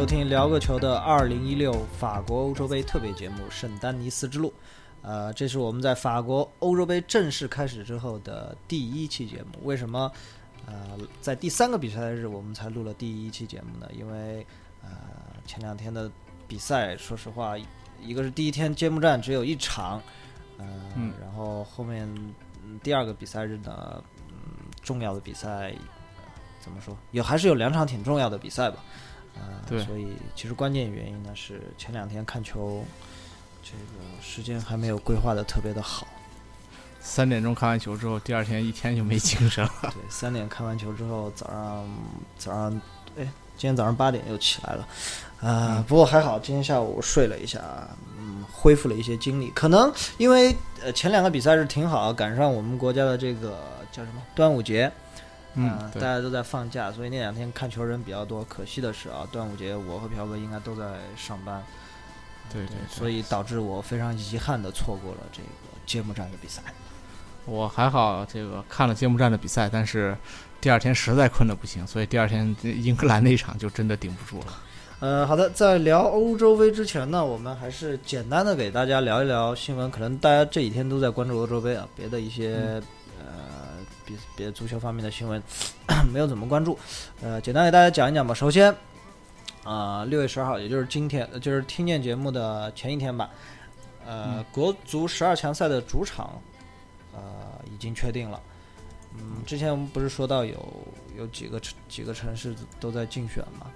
收听聊个球的二零一六法国欧洲杯特别节目《圣丹尼斯之路》。呃，这是我们在法国欧洲杯正式开始之后的第一期节目。为什么？呃，在第三个比赛日我们才录了第一期节目呢？因为呃，前两天的比赛，说实话，一个是第一天揭幕战只有一场，呃，然后后面第二个比赛日呢，嗯，重要的比赛。怎么说？有还是有两场挺重要的比赛吧，呃，对，所以其实关键原因呢是前两天看球，这个时间还没有规划的特别的好。三点钟看完球之后，第二天一天就没精神了。对，三点看完球之后，早上早上，哎，今天早上八点又起来了，啊，不过还好，今天下午睡了一下，嗯，恢复了一些精力。可能因为呃前两个比赛是挺好，赶上我们国家的这个叫什么端午节。嗯，大家都在放假，所以那两天看球人比较多。可惜的是啊，端午节我和朴哥应该都在上班，对对，所以导致我非常遗憾的错过了这个揭幕战的比赛。我还好，这个看了揭幕战的比赛，但是第二天实在困得不行，所以第二天英格兰那场就真的顶不住了。呃，好的，在聊欧洲杯之前呢，我们还是简单的给大家聊一聊新闻。可能大家这几天都在关注欧洲杯啊，别的一些。别的足球方面的新闻没有怎么关注，呃，简单给大家讲一讲吧。首先，啊，六月十二号，也就是今天，就是听见节目的前一天吧，呃，国足十二强赛的主场，呃，已经确定了。嗯，之前我们不是说到有有几个城几个城市都在竞选嘛？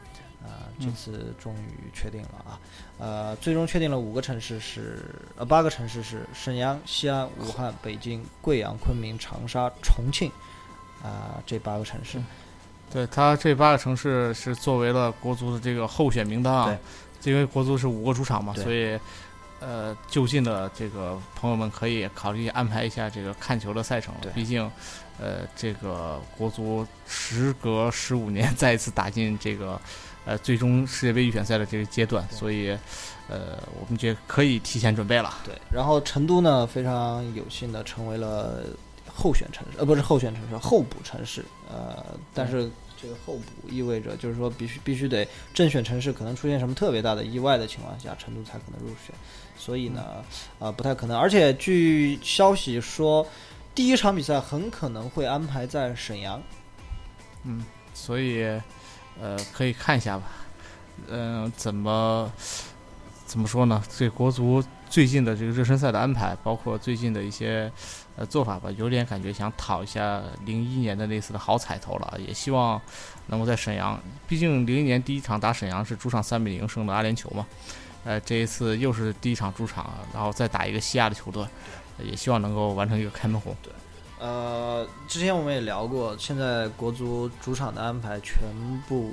啊，这次终于确定了啊！呃，最终确定了五个城市是呃八个城市是沈阳、西安、武汉、北京、贵阳、昆明、长沙、重庆啊，这八个城市。对他这八个城市是作为了国足的这个候选名单啊，因为国足是五个主场嘛，所以呃就近的这个朋友们可以考虑安排一下这个看球的赛程了。毕竟呃这个国足时隔十五年 再一次打进这个。呃，最终世界杯预选赛的这个阶段，所以，呃，我们觉得可以提前准备了。对，然后成都呢，非常有幸的成为了候选城市，呃，不是候选城市，候补城市。呃，但是这个候补意味着，就是说必须必须得正选城市可能出现什么特别大的意外的情况下，成都才可能入选。所以呢，呃，不太可能。而且据消息说，第一场比赛很可能会安排在沈阳。嗯，所以。呃，可以看一下吧。嗯，怎么怎么说呢？这国足最近的这个热身赛的安排，包括最近的一些呃做法吧，有点感觉想讨一下零一年的那次的好彩头了。也希望能够在沈阳，毕竟零一年第一场打沈阳是主场三比零胜的阿联酋嘛。呃，这一次又是第一场主场，然后再打一个西亚的球队，也希望能够完成一个开门红。对。呃，之前我们也聊过，现在国足主场的安排全部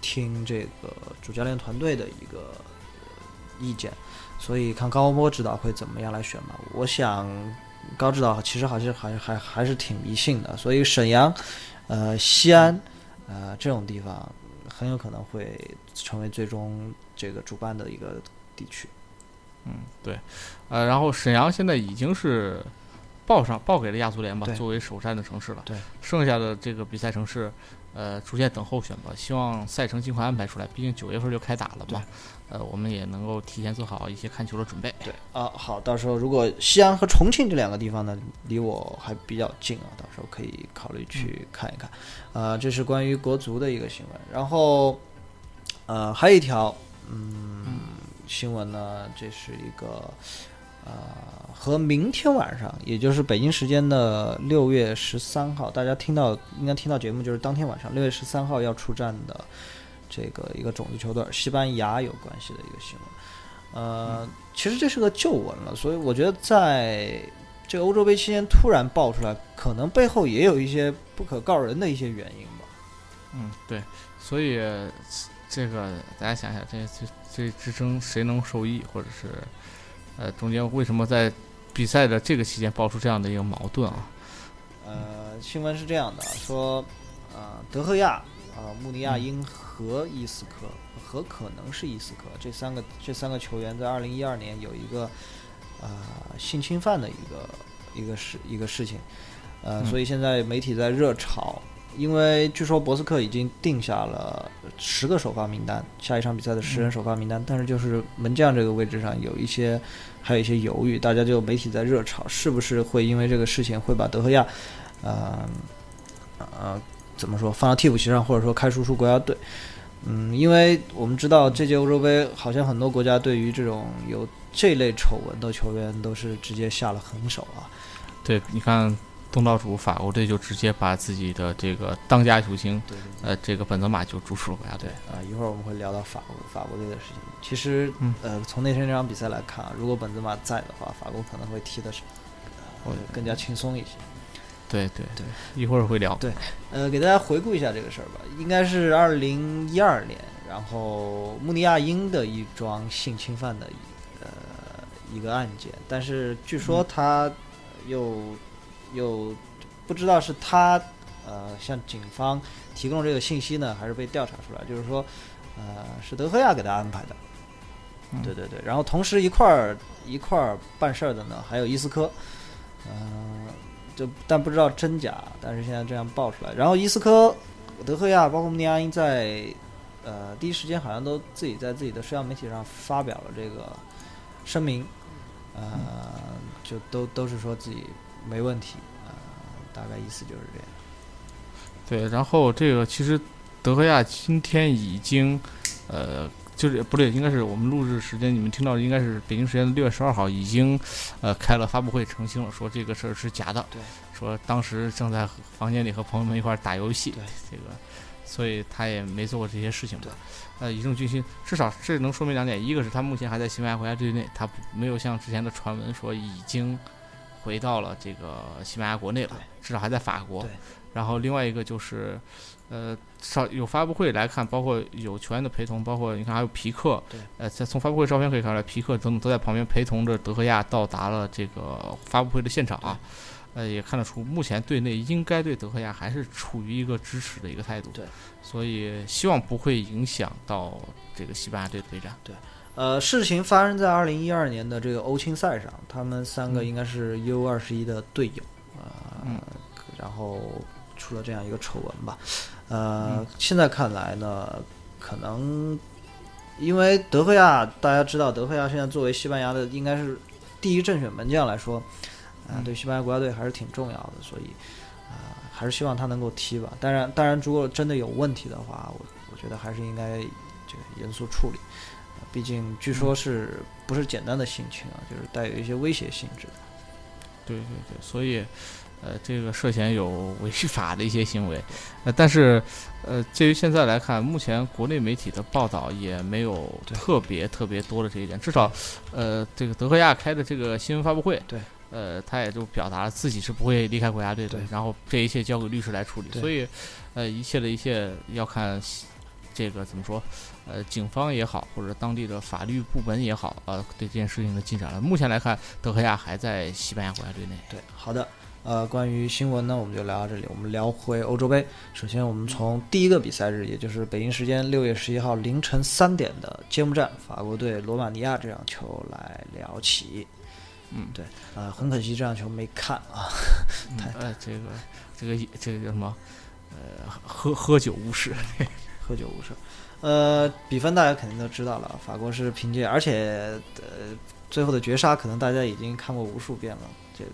听这个主教练团队的一个意见，所以看高波指导会怎么样来选嘛。我想高指导其实好像还还还是挺迷信的，所以沈阳、呃西安、呃这种地方很有可能会成为最终这个主办的一个地区。嗯，对，呃，然后沈阳现在已经是。报上报给了亚足联吧，作为首战的城市了。对，剩下的这个比赛城市，呃，逐渐等候选吧。希望赛程尽快安排出来，毕竟九月份就开打了嘛。呃，我们也能够提前做好一些看球的准备。对啊，好，到时候如果西安和重庆这两个地方呢，离我还比较近啊，到时候可以考虑去看一看。呃，这是关于国足的一个新闻。然后，呃，还有一条，嗯，新闻呢，这是一个。呃，和明天晚上，也就是北京时间的六月十三号，大家听到应该听到节目，就是当天晚上六月十三号要出战的这个一个种子球队西班牙有关系的一个新闻。呃，其实这是个旧闻了，所以我觉得在这个欧洲杯期间突然爆出来，可能背后也有一些不可告人的一些原因吧。嗯，对，所以这个大家想想，这这这之争谁能受益，或者是？呃，中间为什么在比赛的这个期间爆出这样的一个矛盾啊？呃，新闻是这样的，说，呃，德赫亚、啊，穆尼亚因和伊斯科和可能是伊斯科这三个这三个球员在二零一二年有一个呃性侵犯的一个一个事一个事情，呃，所以现在媒体在热炒，因为据说博斯克已经定下了十个首发名单，下一场比赛的十人首发名单，但是就是门将这个位置上有一些还有一些犹豫，大家就媒体在热炒，是不是会因为这个事情会把德赫亚，呃呃怎么说放到替补席上，或者说开除出国家队？嗯，因为我们知道这届欧洲杯好像很多国家对于这种有这类丑闻的球员都是直接下了狠手啊。对，你看东道主法国队就直接把自己的这个当家球星，对对对呃，这个本泽马就逐出了国家队。啊，一会儿我们会聊到法国法国队的事情。其实嗯，呃，从那天这场比赛来看啊，如果本泽马在的话，法国可能会踢的是呃更加轻松一些。对对对，一会儿会聊。对呃，给大家回顾一下这个事儿吧，应该是二零一二年，然后穆尼亚因的一桩性侵犯的呃一个案件，但是据说他又、又不知道是他呃向警方提供这个信息呢，还是被调查出来，就是说呃是德赫亚给他安排的。嗯对对对，然后同时一块儿一块儿办事儿的呢，还有伊斯科，嗯、就但不知道真假，但是现在这样爆出来。然后伊斯科、德赫亚包括穆尼阿因在呃第一时间好像都自己在自己的社交媒体上发表了这个声明，呃，就都都是说自己没问题，呃，大概意思就是这样。对，然后这个其实德赫亚今天已经，呃，就是不对，应该是我们录制时间，你们听到的应该是北京时间的六月十二号，已经呃开了发布会澄清了，说这个事儿是假的，对，说当时正在房间里和朋友们一块儿打游戏，对，这个，所以他也没做过这些事情吧对。呃，一正军心，至少这能说明两点，一个是他目前还在西班牙国家队内，他没有像之前的传闻说已经回到了这个西班牙国内了，至少还在法国对。然后另外一个就是，呃，少有发布会来看，包括有球员的陪同，包括你看还有皮克对，呃，在从发布会照片可以看出来，皮克等等都在旁边陪同着德赫亚到达了这个发布会的现场啊。呃，也看得出，目前队内应该对德赫亚还是处于一个支持的一个态度。对，所以希望不会影响到这个西班牙队的备战。呃，事情发生在二零一二年的这个欧青赛上，他们三个嗯应该是 U 二十一的队友，呃，嗯然后出了这样一个丑闻吧。呃，嗯现在看来呢，可能因为德赫亚，大家知道德赫亚现在作为西班牙的应该是第一正选门将来说，啊、嗯对西班牙国家队还是挺重要的，所以啊、还是希望他能够踢吧。当然，当然，如果真的有问题的话，我我觉得还是应该这个严肃处理。呃毕竟据说是不是简单的性侵啊，就是带有一些威胁性质的。对对对，所以，呃，这个涉嫌有违法的一些行为，呃，但是，呃，介于现在来看，目前国内媒体的报道也没有特别特别多的这一点，至少，呃，这个德赫亚开的这个新闻发布会，对，呃，他也就表达了自己是不会离开国家队的，然后这一切交给律师来处理，所以，呃，一切的一切要看这个怎么说，呃，警方也好，或者当地的法律部门也好，呃，对这件事情的进展了。目前来看，德赫亚还在西班牙国家队内。对，好的。呃，关于新闻呢，我们就聊到这里。我们聊回欧洲杯。首先，我们从第一个比赛日，也就是北京时间六月十一号凌晨三点的揭幕战，法国队罗马尼亚这场球来聊起。嗯，对，呃，很可惜这场球没看啊。嗯 太呃，这个这个这个叫什么？呃，喝喝酒误事。喝酒误事。呃，比分大家肯定都知道了，法国是凭借，而且呃，最后的绝杀可能大家已经看过无数遍了。这个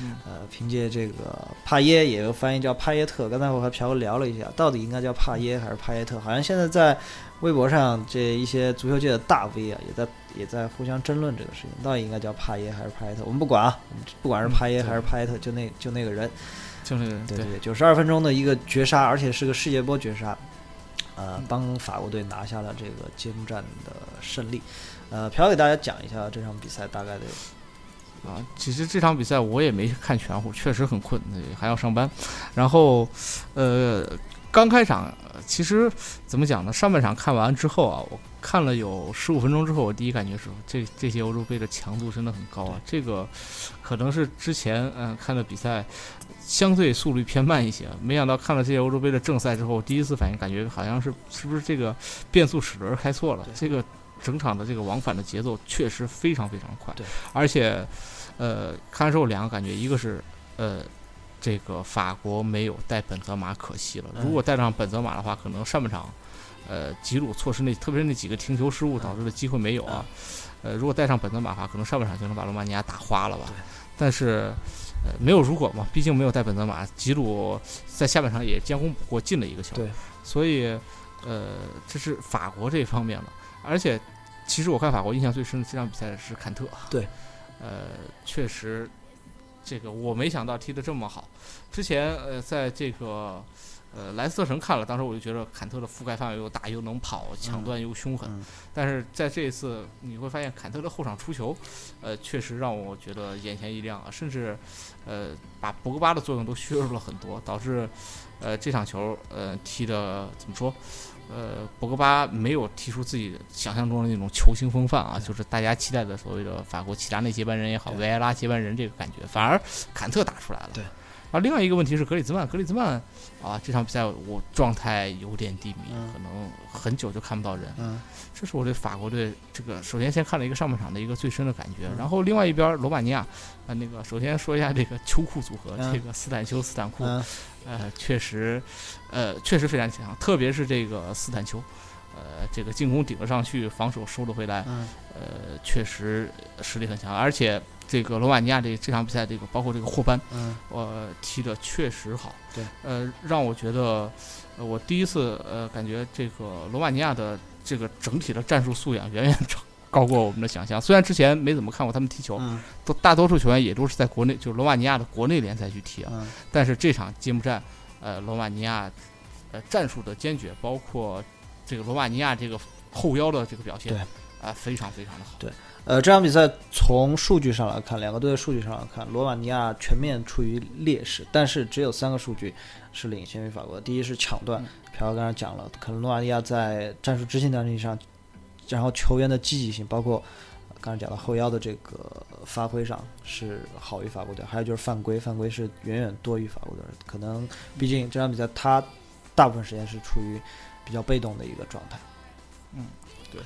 嗯呃，凭借这个帕耶，也有翻译叫帕耶特。刚才我和朴哥聊了一下，到底应该叫帕耶还是帕耶特？好像现在在微博上这一些足球界的大 V 啊，也在也在互相争论这个事情，到底应该叫帕耶还是帕耶特？我们不管啊，我们不管是帕耶嗯还是帕耶特，就那就那个人。就那个人，对对，九十二分钟的一个绝杀，而且是个世界波绝杀，呃，帮法国队拿下了这个揭幕战的胜利。呃，朴给大家讲一下这场比赛大概的啊，其实这场比赛我也没看全乎，确实很困，还要上班。然后，呃，刚开场，其实怎么讲呢？上半场看完之后啊，我看了有十五分钟之后，我第一感觉是这这些欧洲杯的强度真的很高啊。这个可能是之前嗯、看的比赛相对速率偏慢一些，没想到看了这些欧洲杯的正赛之后，第一次反应感觉好像是是不是这个变速齿轮开错了？这个整场的这个往返的节奏确实非常非常快，对，而且。呃，看完之后两个感觉，一个是呃，这个法国没有带本泽马可惜了。嗯如果带上本泽马的话，可能上半场，呃，吉鲁错失那特别是那几个停球失误导致的机会没有啊。呃，如果带上本泽马的话，可能上半场就能把罗马尼亚打花了吧。但是，呃，没有如果嘛，毕竟没有带本泽马，吉鲁在下半场也将功补过进了一个球。对，所以，呃，这是法国这一方面了。而且，其实我看法国印象最深的这场比赛是坎特。对，呃，确实，这个我没想到踢得这么好。之前呃，在这个呃莱斯特城看了，当时我就觉得坎特的覆盖范围又大，又能跑，抢断又凶狠。嗯但是在这一次，你会发现坎特的后场出球，呃，确实让我觉得眼前一亮啊，甚至呃把博格巴的作用都削弱了很多，导致呃这场球呃踢的怎么说？呃，博格巴没有踢出自己想象中的那种球星风范啊，就是大家期待的所谓的法国齐达内接班人也好，维埃拉接班人这个感觉，反而坎特打出来了。对。然后另外一个问题是格里兹曼，格里兹曼啊，这场比赛我状态有点低迷，嗯可能很久就看不到人。嗯这是我对法国队这个，首先先看了一个上半场的一个最深的感觉，嗯然后另外一边罗马尼亚，啊、那个首先说一下这个秋裤组合，嗯这个斯坦丘斯坦库，嗯呃，确实，呃，确实非常强，特别是这个斯坦丘，呃，这个进攻顶了上去，防守收了回来，嗯呃，确实实力很强，而且这个罗马尼亚这这场比赛，这个包括这个霍班，嗯呃，踢的确实好，对，呃，让我觉得，呃，我第一次呃感觉这个罗马尼亚的这个整体的战术素养远远超高过我们的想象。虽然之前没怎么看过他们踢球，嗯都大多数球员也都是在国内，就是罗马尼亚的国内联赛去踢啊。嗯但是这场揭幕战，呃，罗马尼亚呃战术的坚决，包括这个罗马尼亚这个后腰的这个表现，对啊、非常非常的好。呃，这场比赛从数据上来看，两个队的数据上来看，罗马尼亚全面处于劣势，但是只有三个数据是领先于法国的。第一是抢断嗯，朴刚才讲了，可能罗马尼亚在战术执行能力上，然后球员的积极性，包括呃刚才讲到后腰的这个发挥上是好于法国队，还有就是犯规，犯规是远远多于法国队的。可能毕竟这场比赛他大部分时间是处于比较被动的一个状态。嗯，对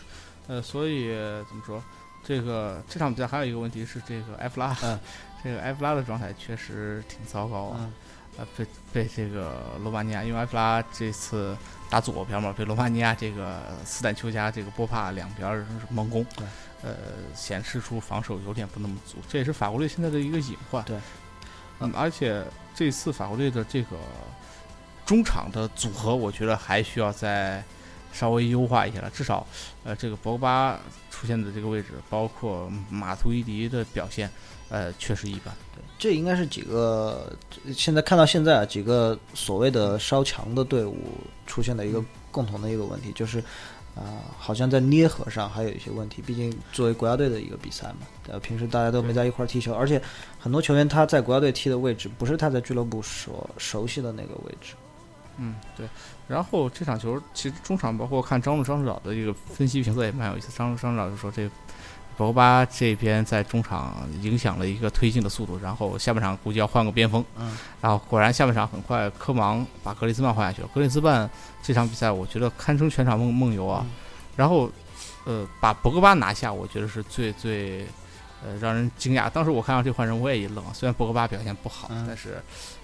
呃，所以怎么说？这个这场比赛还有一个问题是，这个埃弗拉，嗯 这个埃弗拉的状态确实挺糟糕啊。嗯呃，被被这个罗马尼亚，因为埃弗拉这次打左边嘛，被罗马尼亚这个斯坦丘加这个波帕两边猛攻，对呃，显示出防守有点不那么足，这也是法国队现在的一个隐患。对，嗯，而且这次法国队的这个中场的组合，我觉得还需要再稍微优化一下了，至少呃，这个博格巴出现的这个位置，包括马图伊迪的表现，呃，确实一般。对这应该是几个现在看到现在啊，几个所谓的稍强的队伍出现的一个共同的一个问题，就是啊、好像在捏合上还有一些问题。毕竟作为国家队的一个比赛嘛，呃，平时大家都没在一块儿踢球，而且很多球员他在国家队踢的位置不是他在俱乐部所熟悉的那个位置。嗯，对。然后这场球其实中场包括看张路张指导的这个分析评测也蛮有意思。张路张指导就说这博格巴这边在中场影响了一个推进的速度，然后下半场估计要换个边锋。嗯，然后果然下半场很快科芒把格里兹曼换下去了。格里兹曼这场比赛我觉得堪称全场梦梦游啊。嗯然后呃把博格巴拿下，我觉得是最最。呃，让人惊讶。当时我看到这换人，我也一愣。虽然博格巴表现不好，嗯但是，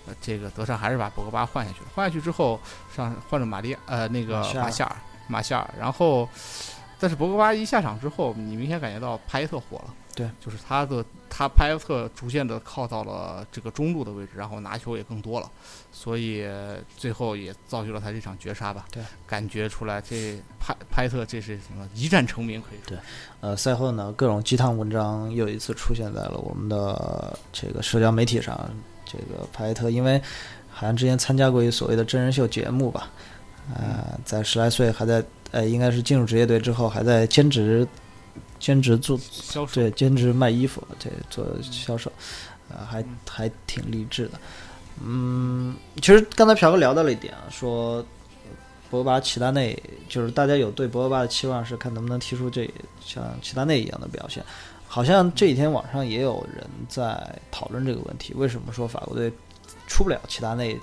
呃，这个德尚还是把博格巴换下去了。换下去之后，上换了马利，呃，那个马夏尔马夏尔，马夏尔。然后，但是博格巴一下场之后，你明显感觉到帕耶特火了。对，就是他的他帕耶特逐渐的靠到了这个中路的位置，然后拿球也更多了，所以最后也造就了他这场绝杀吧。对，感觉出来这帕帕耶特这是什么一战成名，可以说。对呃，赛后呢，各种鸡汤文章又一次出现在了我们的这个社交媒体上。这个帕耶特因为好像之前参加过一所谓的真人秀节目吧，呃，在十来岁还在呃，应该是进入职业队之后还在兼职兼职做销售对兼职卖衣服，这做销售，呃，还嗯还挺励志的。嗯，其实刚才朴哥聊到了一点啊，说博格巴、齐达内，就是大家有对博格巴的期望是看能不能踢出这像齐达内一样的表现。好像这几天网上也有人在讨论这个问题，为什么说法国队出不了齐达内，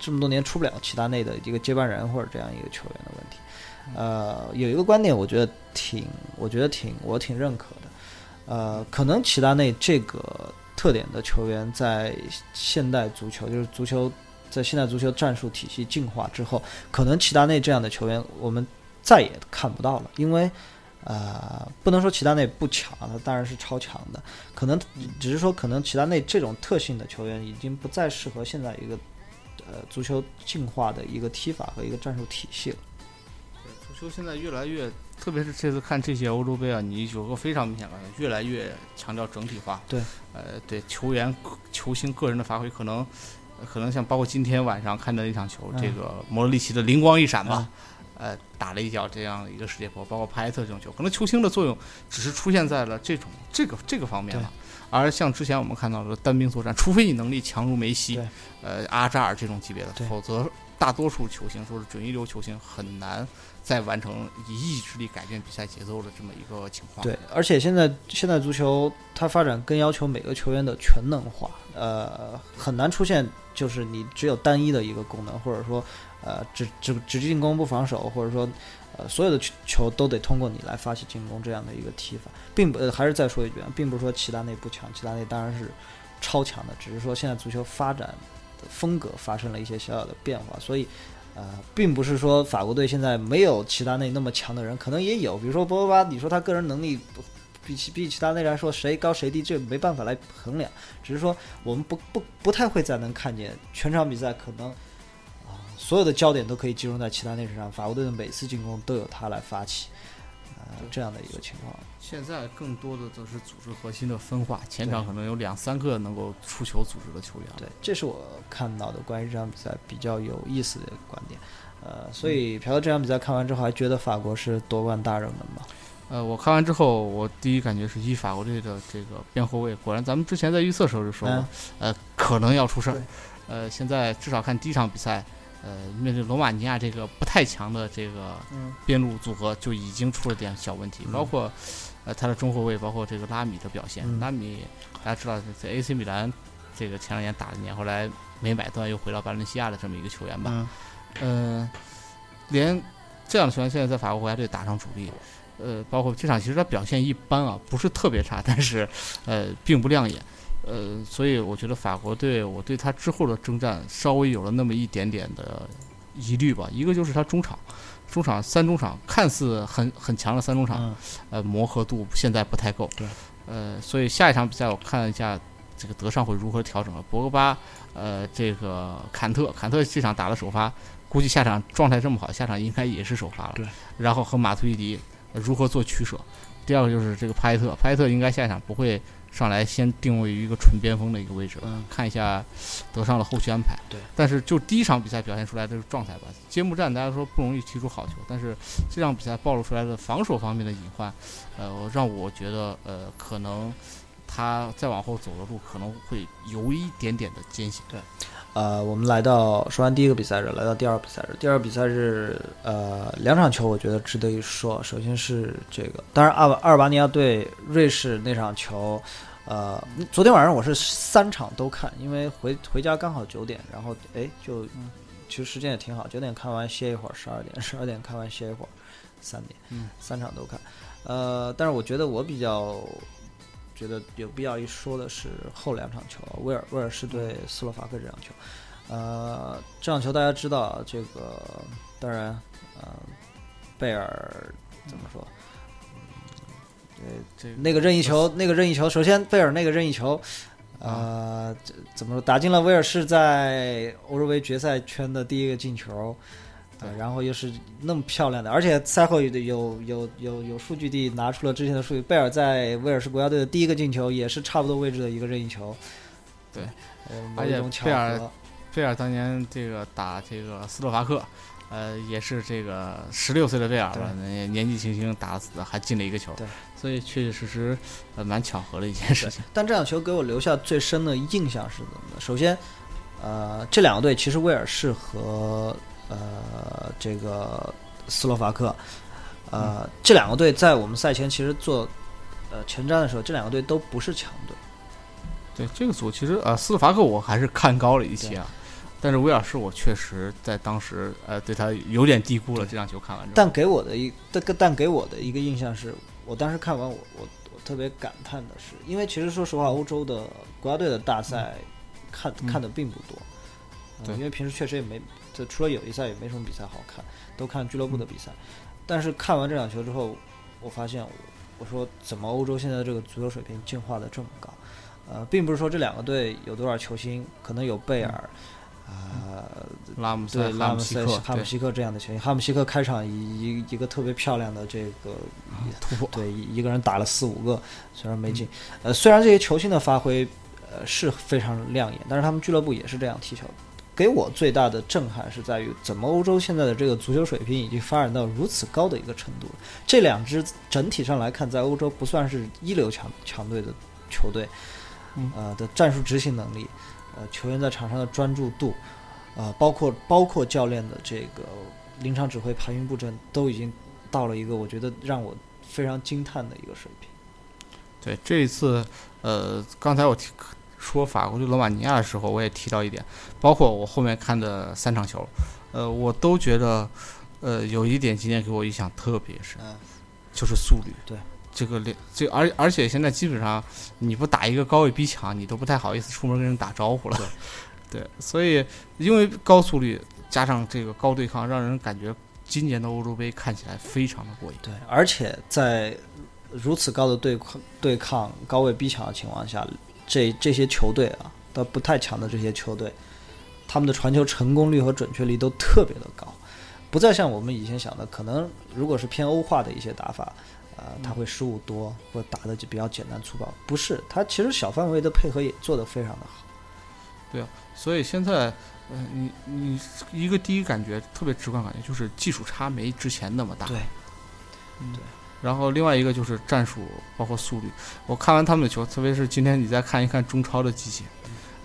这么多年出不了齐达内的一个接班人或者这样一个球员的问题？呃，有一个观点，我觉得挺，我觉得挺，我挺认可的。呃，可能齐达内这个特点的球员，在现代足球，就是足球在现代足球战术体系进化之后，可能齐达内这样的球员我们再也看不到了，因为。呃，不能说齐达内不强，他当然是超强的。可能只是说，可能齐达内这种特性的球员已经不再适合现在一个呃足球进化的一个踢法和一个战术体系了。足球现在越来越，特别是这次看这些欧洲杯啊，你有个非常明显感觉，越来越强调整体化。对，呃，对球员、球星个人的发挥，可能可能像包括今天晚上看的那场球，这个摩洛里奇的灵光一闪吧。呃，打了一脚这样的一个世界波，包括帕耶特这种球，可能球星的作用只是出现在了这种这个这个方面了。而像之前我们看到的单兵作战，除非你能力强如梅西、呃阿扎尔这种级别的，否则大多数球星说是准一流球星，很难再完成以意志力改变比赛节奏的这么一个情况。对，而且现在现在足球它发展更要求每个球员的全能化，呃，很难出现就是你只有单一的一个功能，或者说。呃，只只只进攻不防守，或者说，呃，所有的球都得通过你来发起进攻，这样的一个踢法，并不，还是再说一遍，并不是说齐达内不强，齐达内当然是超强的，只是说现在足球发展的风格发生了一些小小的变化，所以，呃，并不是说法国队现在没有齐达内那么强的人，可能也有，比如说博格巴，你说他个人能力比起比起其他内来说谁高谁低，这没办法来衡量，只是说我们不不不太会再能看见全场比赛可能啊。所有的焦点都可以集中在其他内身上，法国队的每次进攻都有他来发起，呃，这样的一个情况。现在更多的则是组织核心的分化，前场可能有两三个能够出球组织的球员。对，这是我看到的关于这场比赛比较有意思的观点。呃，所以朴哥这场比赛看完之后，还觉得法国是夺冠大热门吗？呃，我看完之后，我第一感觉是一法国队的这个边后卫，果然咱们之前在预测的时候就说过，呃，可能要出事儿。呃，现在至少看第一场比赛。呃，面对罗马尼亚这个不太强的这个边路组合，就已经出了点小问题。包括呃他的中后卫，包括这个拉米的表现。拉米大家知道在 AC 米兰这个前两年打了年，后来没买断，又回到巴伦西亚的这么一个球员吧。嗯，连这样的球员现在在法国国家队打上主力，呃，包括这场其实他表现一般啊，不是特别差，但是呃并不亮眼。呃，所以我觉得法国队，我对他之后的征战稍微有了那么一点点的疑虑吧。一个就是他中场，中场三中场看似很很强的三中场，呃，磨合度现在不太够。对，呃，所以下一场比赛我看了一下，这个德尚会如何调整了。博格巴，呃，这个坎特，坎特这场打了首发，估计下场状态这么好，下场应该也是首发了。对，然后和马图伊迪如何做取舍？第二个就是这个帕耶特，帕耶特应该下一场不会。上来先定位于一个纯边锋的一个位置，嗯看一下德尚的后续安排。对，但是就第一场比赛表现出来的状态吧，揭幕战大家说不容易踢出好球，但是这场比赛暴露出来的防守方面的隐患，呃，让我觉得呃，可能他再往后走的路可能会有一点点的艰险。对。呃，我们来到说完第一个比赛日，来到第二个比赛日。第二个比赛日，呃，两场球我觉得值得一说。首先是这个，当然阿阿尔巴尼亚对瑞士那场球，呃，昨天晚上我是三场都看，因为回回家刚好九点，然后哎就，其实时间也挺好，九点看完歇一会儿，十二点十二点看完歇一会儿，三点，嗯，三场都看。呃，但是我觉得我比较。觉得有必要一说的是后两场球，威尔威尔士对斯洛伐克这场球，呃，这场球大家知道，这个当然，呃，贝尔怎么说？对，这那个任意球，那个任意球，首先贝尔那个任意球，呃，怎么说？打进了威尔士在欧洲杯决赛圈的第一个进球。然后又是那么漂亮的，而且赛后有有有有有数据地拿出了之前的数据，贝尔在威尔士国家队的第一个进球也是差不多位置的一个任意球。对，而且贝尔贝尔当年这个打这个斯洛伐克，呃，也是这个十六岁的贝尔吧，年纪轻轻打死还进了一个球。对，所以确确实实呃蛮巧合的一件事情。但这场球给我留下最深的印象是怎么的？首先，呃，这两个队其实威尔士和呃，这个斯洛伐克，呃，这两个队在我们赛前其实做呃前瞻的时候，这两个队都不是强队。对这个组，其实呃，斯洛伐克我还是看高了一些啊，但是威尔士我确实在当时呃对他有点低估了。这场球看完之后，但给我的一但但给我的一个印象是，我当时看完我我我特别感叹的是，因为其实说实话，欧洲的国家队的大赛看、嗯。看的并不多，因为平时确实也没，这除了友谊赛也没什么比赛好看，都看俱乐部的比赛。但是看完这场球之后，我发现我我说怎么欧洲现在这个足球水平进化的这么高？呃，并不是说这两个队有多少球星，可能有贝尔，啊、拉姆塞、对，拉姆塞、哈姆西克、哈姆西克这样的球员，哈姆西克开场一一一个特别漂亮的这个突破，对，一一个人打了四五个，虽然没嗯进。呃，虽然这些球星的发挥，呃是非常亮眼，但是他们俱乐部也是这样踢球的。给我最大的震撼是在于，怎么欧洲现在的这个足球水平已经发展到如此高的一个程度了？这两支整体上来看，在欧洲不算是一流强强队的球队，嗯呃的战术执行能力，呃球员在场上的专注度，呃包括包括教练的这个临场指挥、排兵布阵，都已经到了一个我觉得让我非常惊叹的一个水平。对这一次，呃，刚才我提说法国对罗马尼亚的时候，我也提到一点，包括我后面看的三场球，呃，我都觉得，呃，有一点今天给我印象特别深，嗯，就是速率。对，这个连这而而且现在基本上你不打一个高位逼抢，你都不太好意思出门跟人打招呼了。对，所以因为高速率加上这个高对抗，让人感觉今年的欧洲杯看起来非常的过瘾。对，而且在如此高的对抗、对抗、高位逼抢的情况下，这这些球队啊，都不太强的这些球队，他们的传球成功率和准确率都特别的高，不再像我们以前想的，可能如果是偏欧化的一些打法，呃，他会失误多，或者打的就比较简单粗暴。不是，他其实小范围的配合也做得非常的好。对啊所以现在，嗯，你你一个第一感觉特别直观感觉就是技术差没之前那么大。对，嗯对。然后另外一个就是战术，包括速率。我看完他们的球，特别是今天你再看一看中超的集锦，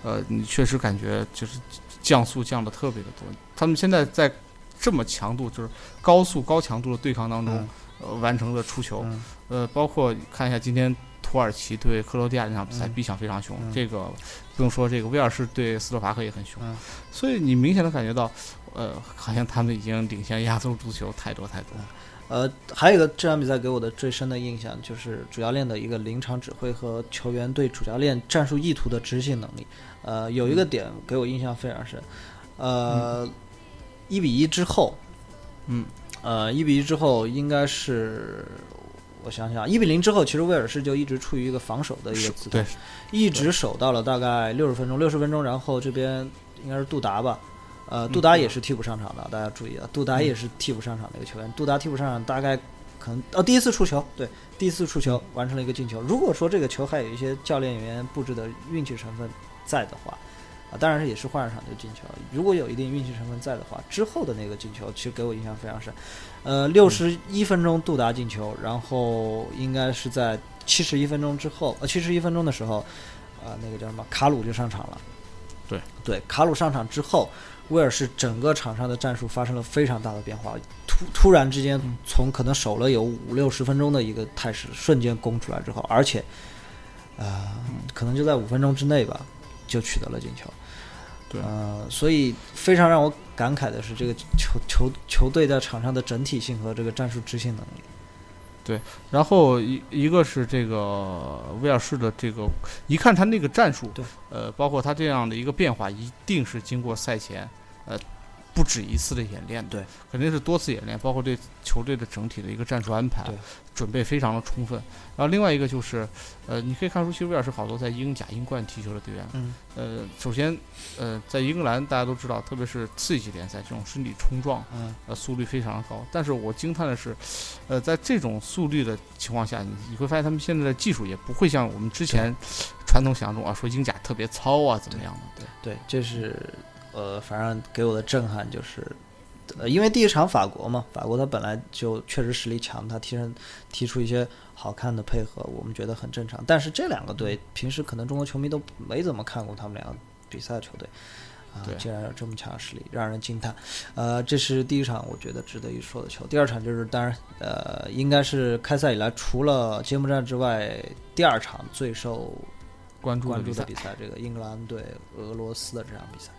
呃，你确实感觉就是降速降的特别的多。他们现在在这么强度，就是高速高强度的对抗当中，嗯呃，完成了出球。嗯呃，包括看一下今天土耳其对克罗地亚那场比赛，嗯逼抢非常凶。嗯这个不用说，这个威尔士对斯洛伐克也很凶。嗯所以你明显的感觉到，呃，好像他们已经领先亚洲足球太多太多。呃，还有一个这场比赛给我的最深的印象就是主教练的一个临场指挥和球员对主教练战术意图的执行能力。呃，有一个点给我印象非常深，呃，一比一之后，嗯，呃，一比一之后应该是。我想想，一比零之后，其实威尔士就一直处于一个防守的一个姿态对，一直守到了大概六十分钟，六十分钟，然后这边应该是杜达吧，呃，杜达也是替补上场的，大家注意啊，杜达也是替补上场的一个球员，杜达替补上场大概可能哦第一次出球，对，第一次出球完成了一个进球。如果说这个球还有一些教练员布置的运气成分在的话，啊，当然是也是换上场就进球。如果有一定运气成分在的话，之后的那个进球其实给我印象非常深。呃，六十一分钟杜达进球，然后应该是在七十一分钟之后，呃，七十一分钟的时候，呃，那个叫什么卡鲁就上场了。对对，卡鲁上场之后，威尔士整个场上的战术发生了非常大的变化，突突然之间嗯从可能守了有五六十分钟的一个态势，瞬间攻出来之后，而且，呃，可能就在五分钟之内吧，就取得了进球。对呃，所以非常让我感慨的是，这个球球球队在场上的整体性和这个战术执行能力。然后一一个是这个威尔士的这个，一看他那个战术，对，呃，包括他这样的一个变化，一定是经过赛前，呃，不止一次的演练的，对，肯定是多次演练，包括对球队的整体的一个战术安排对，准备非常的充分。然后另外一个就是，呃，你可以看出，其实威尔士好多在英甲、英冠踢球的队员，嗯，呃，首先，呃，在英格兰大家都知道，特别是次一级联赛这种身体冲撞，嗯，呃，速率非常的高。但是我惊叹的是，呃，在这种速率的情况下，你你会发现他们现在的技术也不会像我们之前传统想象中啊，说英甲特别糙啊，怎么样的？对，对，这是呃，反正给我的震撼就是，呃，因为第一场法国嘛，法国他本来就确实实力强，他踢上踢出一些好看的配合，我们觉得很正常。但是这两个队平时可能中国球迷都没怎么看过他们两个比赛的球队。啊对，竟然有这么强的实力，让人惊叹。呃，这是第一场我觉得值得一说的球。第二场就是，当然，呃，应该是开赛以来除了揭幕战之外，第二场最受关注的比赛，关注的比赛，这个英格兰对俄罗斯的这场比赛。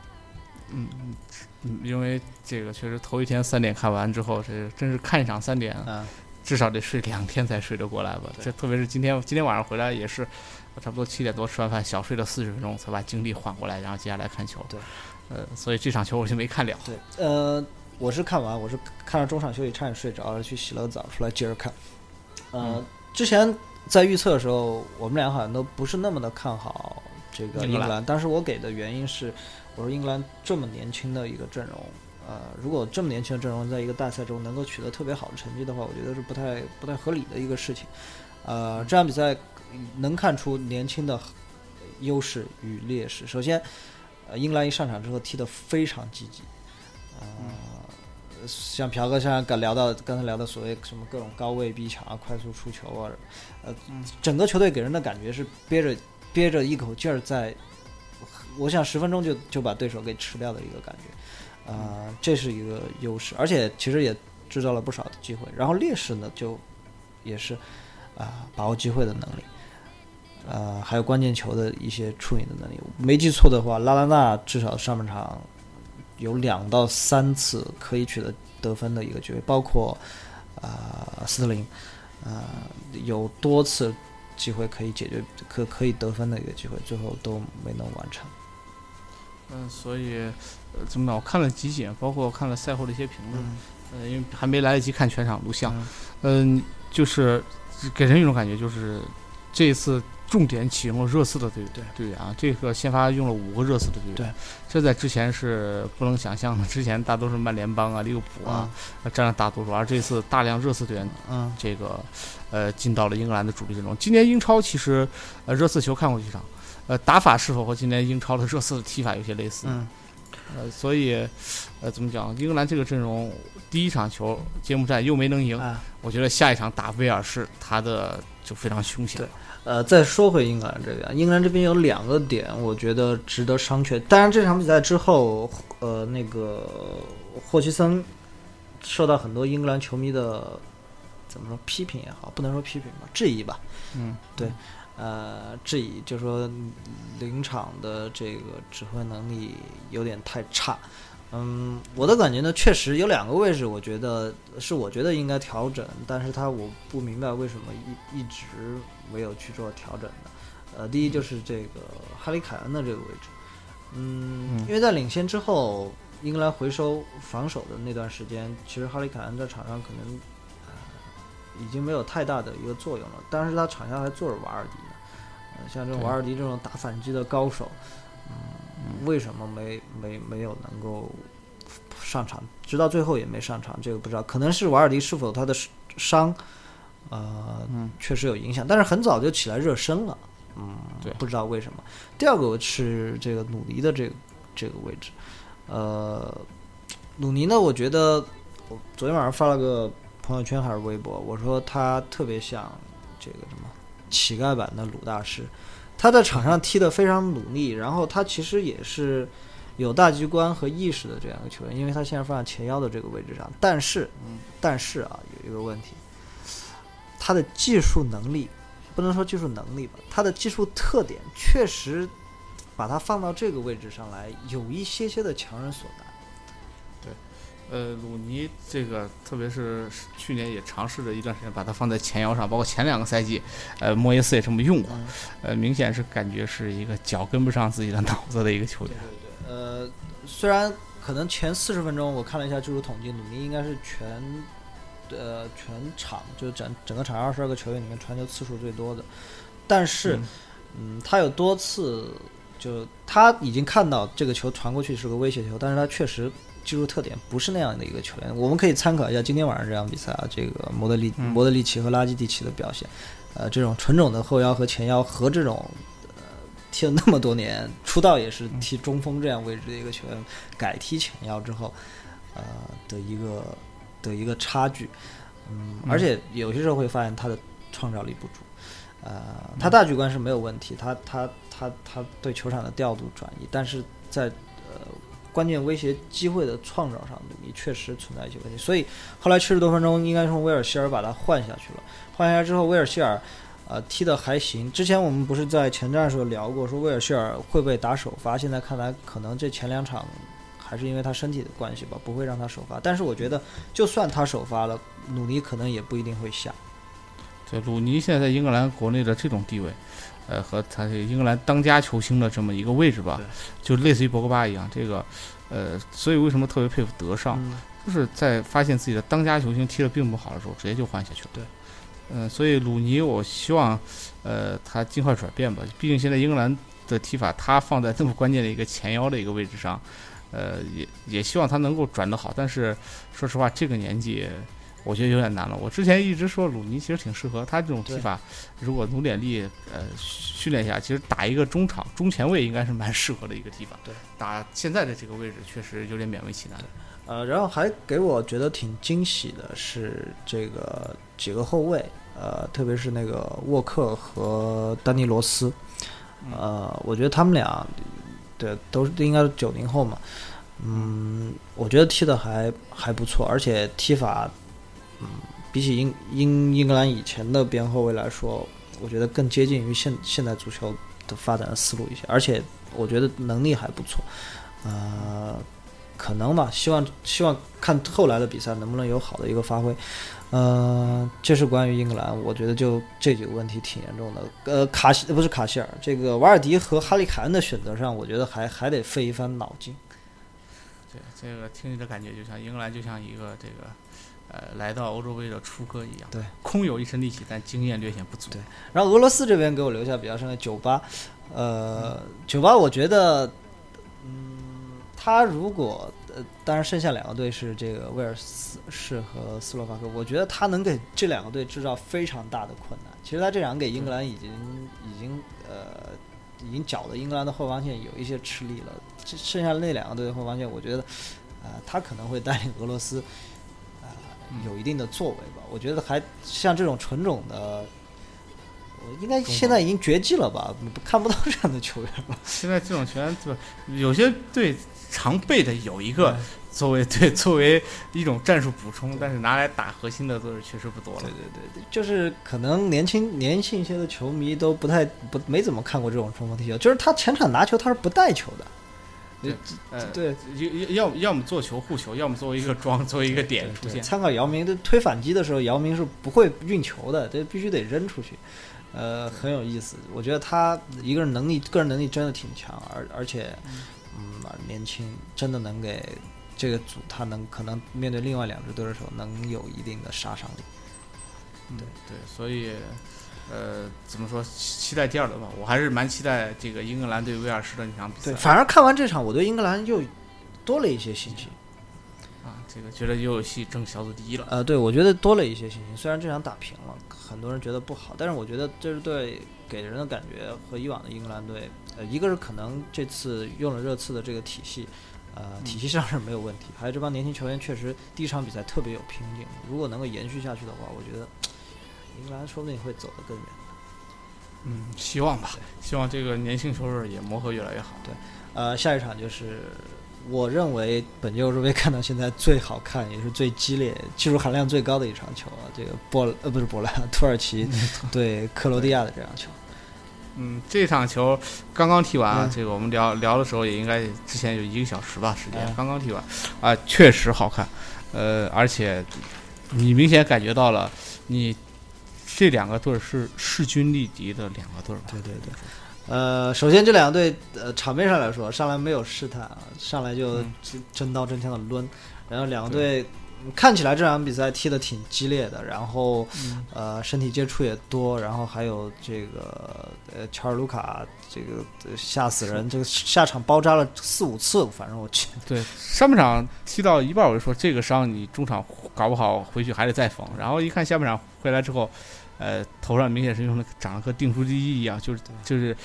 嗯嗯嗯，因为这个确实头一天三点看完之后，这真是看一场三点，嗯，至少得睡两天才睡得过来吧。这特别是今天今天晚上回来也是，我差不多七点多吃完饭，小睡了四十分钟才把精力缓过来，然后接下来看球。对，呃，所以这场球我就没看了。对，呃，我是看完，我是看到中场休息差点睡着了，去洗了个澡出来接着看。呃，之前在预测的时候，我们俩好像都不是那么的看好这个英格兰，当时我给的原因是，我说英格兰这么年轻的一个阵容。呃，如果这么年轻的阵容在一个大赛中能够取得特别好的成绩的话，我觉得是不太不太合理的一个事情。呃，这场比赛能看出年轻的优势与劣势。首先，呃，英格兰一上场之后踢得非常积极，呃，像朴哥像刚聊到刚才聊的所谓什么各种高位逼抢啊、快速出球啊，呃，整个球队给人的感觉是憋着憋着一口劲儿在，我想十分钟就就把对手给吃掉的一个感觉。啊，这是一个优势，而且其实也制造了不少的机会。然后劣势呢，就也是啊，把握机会的能力，呃，还有关键球的一些处理的能力。没记错的话，拉拉纳至少上半场有两到三次可以取得得分的一个机会，包括啊，斯特林啊，有多次机会可以解决可可以得分的一个机会，最后都没能完成。嗯，所以，呃，怎么讲？我看了集锦，包括看了赛后的一些评论，呃，因为还没来得及看全场录像，嗯，就是给人一种感觉，就是这一次重点启用了热刺的队队队员啊，这个先发用了五个热刺的队员，对，这在之前是不能想象的，之前大多是曼联帮啊、利物浦啊占了大多数，而这次大量热刺队员，嗯，这个呃进到了英格兰的主力阵容。今年英超其实，呃，热刺球看过几场。呃，打法是否和今年英超的热刺的踢法有些类似？嗯，呃，所以，呃，怎么讲？英格兰这个阵容，第一场球揭幕战又没能赢，我觉得下一场打威尔士，他的就非常凶险。对，呃，再说回英格兰这边，英格兰这边有两个点，我觉得值得商榷。当然，这场比赛之后，呃，那个霍奇森受到很多英格兰球迷的怎么说批评也好，不能说批评吧，质疑吧。嗯，对。呃，质疑就说临场的这个指挥能力有点太差。嗯，我的感觉呢，确实有两个位置，我觉得是我觉得应该调整，但是他我不明白为什么一一直没有去做调整的。呃，第一就是这个哈里凯恩的这个位置，嗯，因为在领先之后，英格兰回收防守的那段时间，其实哈里凯恩在场上可能已经没有太大的一个作用了，但是他场下还坐着瓦尔迪呢，呃。像这种瓦尔迪这种打反击的高手，嗯，为什么没没没有能够上场？直到最后也没上场，这个不知道，可能是瓦尔迪是否他的伤，呃，确实有影响。但是很早就起来热身了，嗯，对，不知道为什么。第二个是这个鲁尼的这个这个位置，呃，鲁尼呢，我觉得我昨天晚上发了个朋友圈还是微博，我说他特别像这个什么。乞丐版的鲁大师，他在场上踢得非常努力，然后他其实也是有大局观和意识的这样一个球员，因为他现在放在前腰的这个位置上。但是，但是啊，有一个问题，他的技术能力不能说技术能力吧，他的技术特点确实把他放到这个位置上来，有一些些的强人所难。呃，鲁尼这个，特别是去年也尝试着一段时间把它放在前腰上，包括前两个赛季，呃，莫耶斯也这么用过，呃，明显是感觉是一个脚跟不上自己的脑子的一个球员。对对对。呃，虽然可能前四十分钟我看了一下技术统计，鲁尼应该是全，呃，全场就整整个场二十二个球员里面传球次数最多的，但是，嗯，他有多次就他已经看到这个球传过去是个威胁球，但是他确实。技术特点不是那样的一个球员，我们可以参考一下今天晚上这场比赛啊，这个莫德利莫德里奇和拉基蒂奇的表现，呃，这种纯种的后腰和前腰和这种呃踢了那么多年，出道也是踢中锋这样位置的一个球员，改踢前腰之后，呃的一个的一个差距，嗯，而且有些时候会发现他的创造力不足，呃，他大局观是没有问题，他他他他对球场的调度转移，但是在呃。关键威胁机会的创造上，你确实存在一些问题。所以后来七十多分钟，应该从威尔希尔把他换下去了。换下来之后，威尔希尔，呃，踢得还行。之前我们不是在前战的时候聊过，说威尔希尔会不会打首发？现在看来，可能这前两场还是因为他身体的关系吧，不会让他首发。但是我觉得，就算他首发了，鲁尼可能也不一定会下。对，鲁尼现在在英格兰国内的这种地位，呃，和他这个英格兰当家球星的这么一个位置吧，就类似于博格巴一样，这个，呃，所以为什么特别佩服德尚，嗯就是在发现自己的当家球星踢得并不好的时候，直接就换下去了。对，嗯、所以鲁尼，我希望，呃，他尽快转变吧。毕竟现在英格兰的踢法，他放在这么关键的一个前腰的一个位置上，呃，也也希望他能够转得好。但是说实话，这个年纪，我觉得有点难了。我之前一直说鲁尼其实挺适合他这种踢法，如果努点力，呃，训练一下，其实打一个中场、中前卫应该是蛮适合的一个踢法。对，打现在的这个位置确实有点勉为其难。呃，然后还给我觉得挺惊喜的是这个几个后卫，呃，特别是那个沃克和丹尼罗斯，呃，我觉得他们俩对都是应该是九零后嘛，嗯，我觉得踢的还还不错，而且踢法，嗯，比起英英英格兰以前的边后卫来说，我觉得更接近于现现代足球的发展的思路一些，而且我觉得能力还不错，呃。可能吧，希望希望看后来的比赛能不能有好的一个发挥。呃，这是关于英格兰，我觉得就这几个问题挺严重的。呃，卡西不是卡希尔，这个瓦尔迪和哈利凯恩的选择上，我觉得还还得费一番脑筋。对，这个听你的感觉就像英格兰就像一个这个，呃，来到欧洲杯的初歌一样，对，空有一身力气，但经验略显不足。对，然后俄罗斯这边给我留下比较深的九八，呃，九八我觉得，嗯，他如果呃，当然剩下两个队是这个威尔士和斯洛伐克，我觉得他能给这两个队制造非常大的困难。其实他这两个给英格兰已经已经呃已经搅得英格兰的后防线有一些吃力了。这剩下的那两个队的后防线，我觉得呃他可能会带领俄罗斯呃有一定的作为吧。我觉得还像这种纯种的。我应该现在已经绝迹了吧？看不到这样的球员了。现在这种球员，对有些队常备的有一个作为对作为一种战术补充，但是拿来打核心的都是确实不多了。对对对，就是可能年轻年轻一些的球迷都不太不没怎么看过这种冲锋踢球，就是他前场拿球他是不带球的。对，呃，对，要要要么做球护球，要么作为一个桩，作为一个点出现。参考姚明，这推反击的时候，姚明是不会运球的，这必须得扔出去。呃，很有意思。我觉得他一个人能力，个人能力真的挺强，而而且，嗯，年轻，真的能给这个组，他能可能面对另外两支队的时候，能有一定的杀伤力。对对，所以，呃，怎么说？期待第二轮吧。我还是蛮期待这个英格兰对威尔士的那场比赛。对，反而看完这场，我对英格兰又多了一些信心。啊，这个觉得又有戏争小组第一了。呃，对，我觉得多了一些信心。虽然这场打平了，很多人觉得不好，但是我觉得这支队给人的感觉和以往的英格兰队，呃，一个是可能这次用了热刺的这个体系，呃，体系上是没有问题，还有这帮年轻球员确实第一场比赛特别有拼劲。如果能够延续下去的话，我觉得英格兰说不定会走得更远。嗯，希望吧，希望这个年轻球员也磨合越来越好。对，呃，下一场就是。我认为本届欧洲杯看到现在最好看也是最激烈、技术含量最高的一场球啊！这个波呃不是波兰，土耳其 对克罗地亚的这场球。嗯，这场球刚刚踢完啊，这个我们聊聊的时候也应该之前有一个小时吧时间，刚刚踢完啊，确实好看。呃，而且你明显感觉到了，你这两个队是势均力敌的两个队吧？对对对。呃，首先这两个队，呃，场面上来说，上来没有试探啊，上来就真刀真枪的抡，然后两个队看起来这场比赛踢得挺激烈的，然后呃，身体接触也多，然后还有这个呃，乔尔卢卡这个吓死人，这个下场包扎了四五次，反正我去。对，上半场踢到一半我就说这个伤你中场搞不好回去还得再缝，然后一看下半场回来之后。呃，头上明显是用的长得和订书机一样，就是就是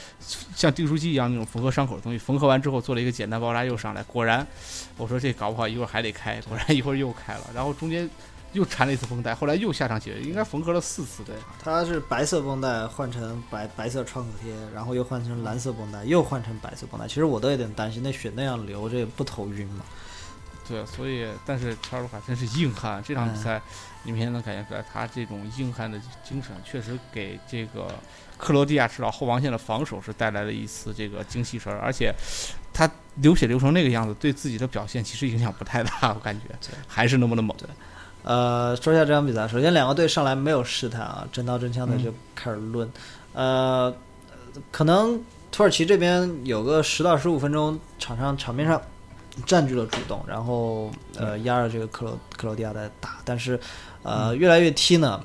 像订书机一样那种缝合伤口的东西。缝合完之后做了一个简单包扎，又上来。果然，我说这搞不好一会儿还得开。果然一会儿又开了，然后中间又缠了一次绷带。后来又下场解决，应该缝合了四次。对，它是白色绷带换成白白色创可贴，然后又换成蓝色绷带，又换成白色绷带。其实我都有点担心，那血那样流，这不头晕吗？对，所以但是查尔卢卡真是硬汉，这场比赛。你明显能感觉出来，他这种硬汉的精神，确实给这个克罗地亚至少后防线的防守是带来了一次这个精气神儿。而且他流血流成那个样子，对自己的表现其实影响不太大，我感觉还是那么的猛。对，呃，说一下这场比赛。首先，两个队上来没有试探啊，真刀真枪的就开始抡。呃，可能土耳其这边有个十到十五分钟，场上场面上占据了主动，然后呃压着这个克罗克罗地亚在打，但是呃越来越踢呢，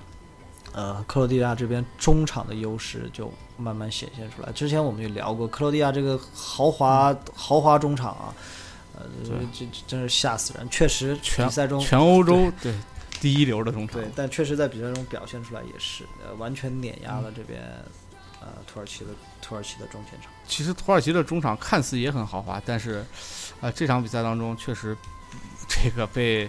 呃克罗地亚这边中场的优势就慢慢显现出来。之前我们也聊过，克罗地亚这个豪华豪华中场啊。呃，这这真是吓死人！确实，比赛中全欧洲对第一流的中场，对，但确实在比赛中表现出来也是，呃，完全碾压了这边呃土耳其的土耳其的中前场。其实土耳其的中场看似也很豪华，但是啊，这场比赛当中确实这个被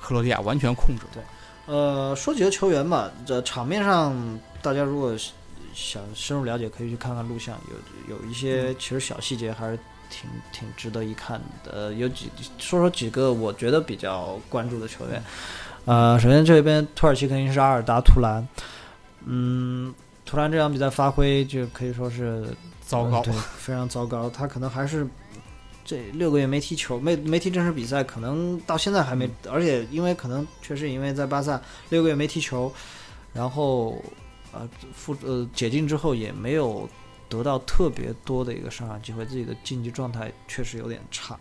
克罗地亚完全控制。对，呃，说几个球员吧，这场面上大家如果想深入了解，可以去看看录像，有有一些其实小细节还是。挺挺值得一看的，有几说说几个我觉得比较关注的球员。呃，首先这边土耳其肯定是阿尔达图兰，嗯，图兰这场比赛发挥就可以说是糟糕，对，非常糟糕。他可能还是这六个月没踢球，没没踢正式比赛，可能到现在还没，而且因为可能确实因为在巴萨六个月没踢球，然后呃复呃解禁之后也没有。得到特别多的一个上场机会，自己的竞技状态确实有点差。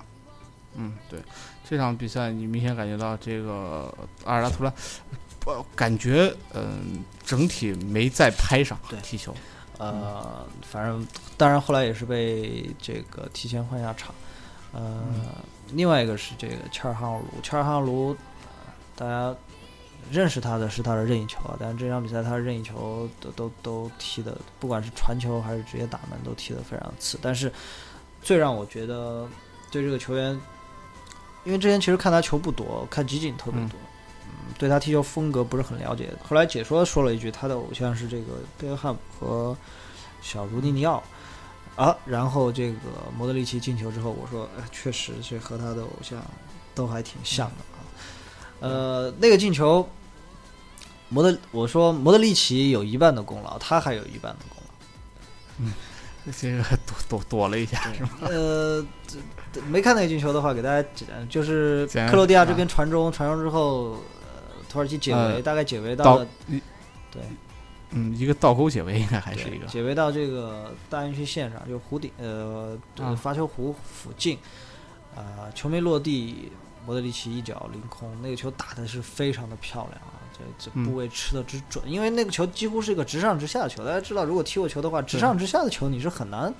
嗯，对，这场比赛你明显感觉到这个阿尔拉图拉，呃感觉嗯整体没在拍上踢球。呃，反正当然后来也是被这个提前换下场。呃，另外一个是这个切尔汉奥卢，切尔汉奥卢，大家。认识他的是他的任意球啊，但是这场比赛他的任意球都都都踢的，不管是传球还是直接打门，都踢得非常次。但是最让我觉得对这个球员，因为之前其实看他球不多，看集锦特别多，嗯，对他踢球风格不是很了解。后来解说说了一句，他的偶像是这个贝克汉姆和小卢尼尼奥啊。然后这个莫德里奇进球之后，我说，哎，确实是和他的偶像都还挺像的。呃，那个进球，莫德，我说莫德里奇有一半的功劳，他还有一半的功劳。嗯，这个躲躲躲了一下是吗？呃，没看那个进球的话，给大家讲，就是克罗地亚这边传中，传中之后，呃，土耳其解围，大概解围到了，对，嗯，一个倒钩解围应该还是一个解围到这个大禁区线上，就弧顶，呃，发球弧附近，呃，球没落地。莫德里奇一脚凌空，那个球打的是非常的漂亮啊！这这部位吃的之准，因为那个球几乎是一个直上直下的球。大家知道，如果踢过球的话，直上直下的球你是很难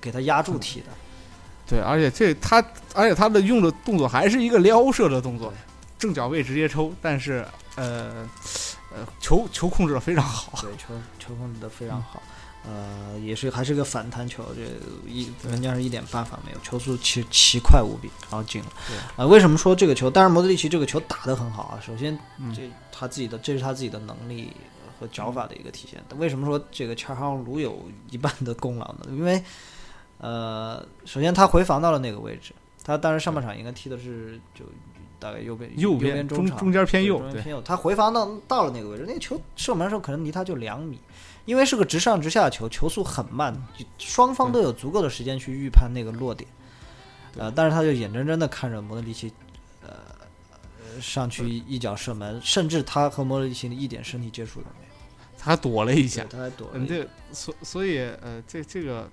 给他压住踢的。对，而且这他，而且他的用的动作还是一个撩射的动作，正脚背直接抽，但是呃呃，球球控制的非常好，对，球球控制的非常好。呃，也是还是个反弹球，这一人家是一点办法没有，球速奇奇快无比，然后进了。啊，为什么说这个球？当然，莫德里奇这个球打得很好啊。首先，这他自己的，这是他自己的能力和脚法的一个体现。为什么说这个恰尔哈卢有一半的功劳呢？因为，呃，首先他回防到了那个位置，他当时上半场应该踢的是就大概右边右边中场中间偏右，偏右。他回防到到了那个位置，那个球射门的时候可能离他就两米。因为是个直上直下球，球速很慢，双方都有足够的时间去预判那个落点，呃，但是他就眼睁睁的看着摩德里奇，呃，上去一脚射门，甚至他和摩德里奇一点身体接触都没有，他还躲了一下，他还躲，嗯，这所所以呃，这这个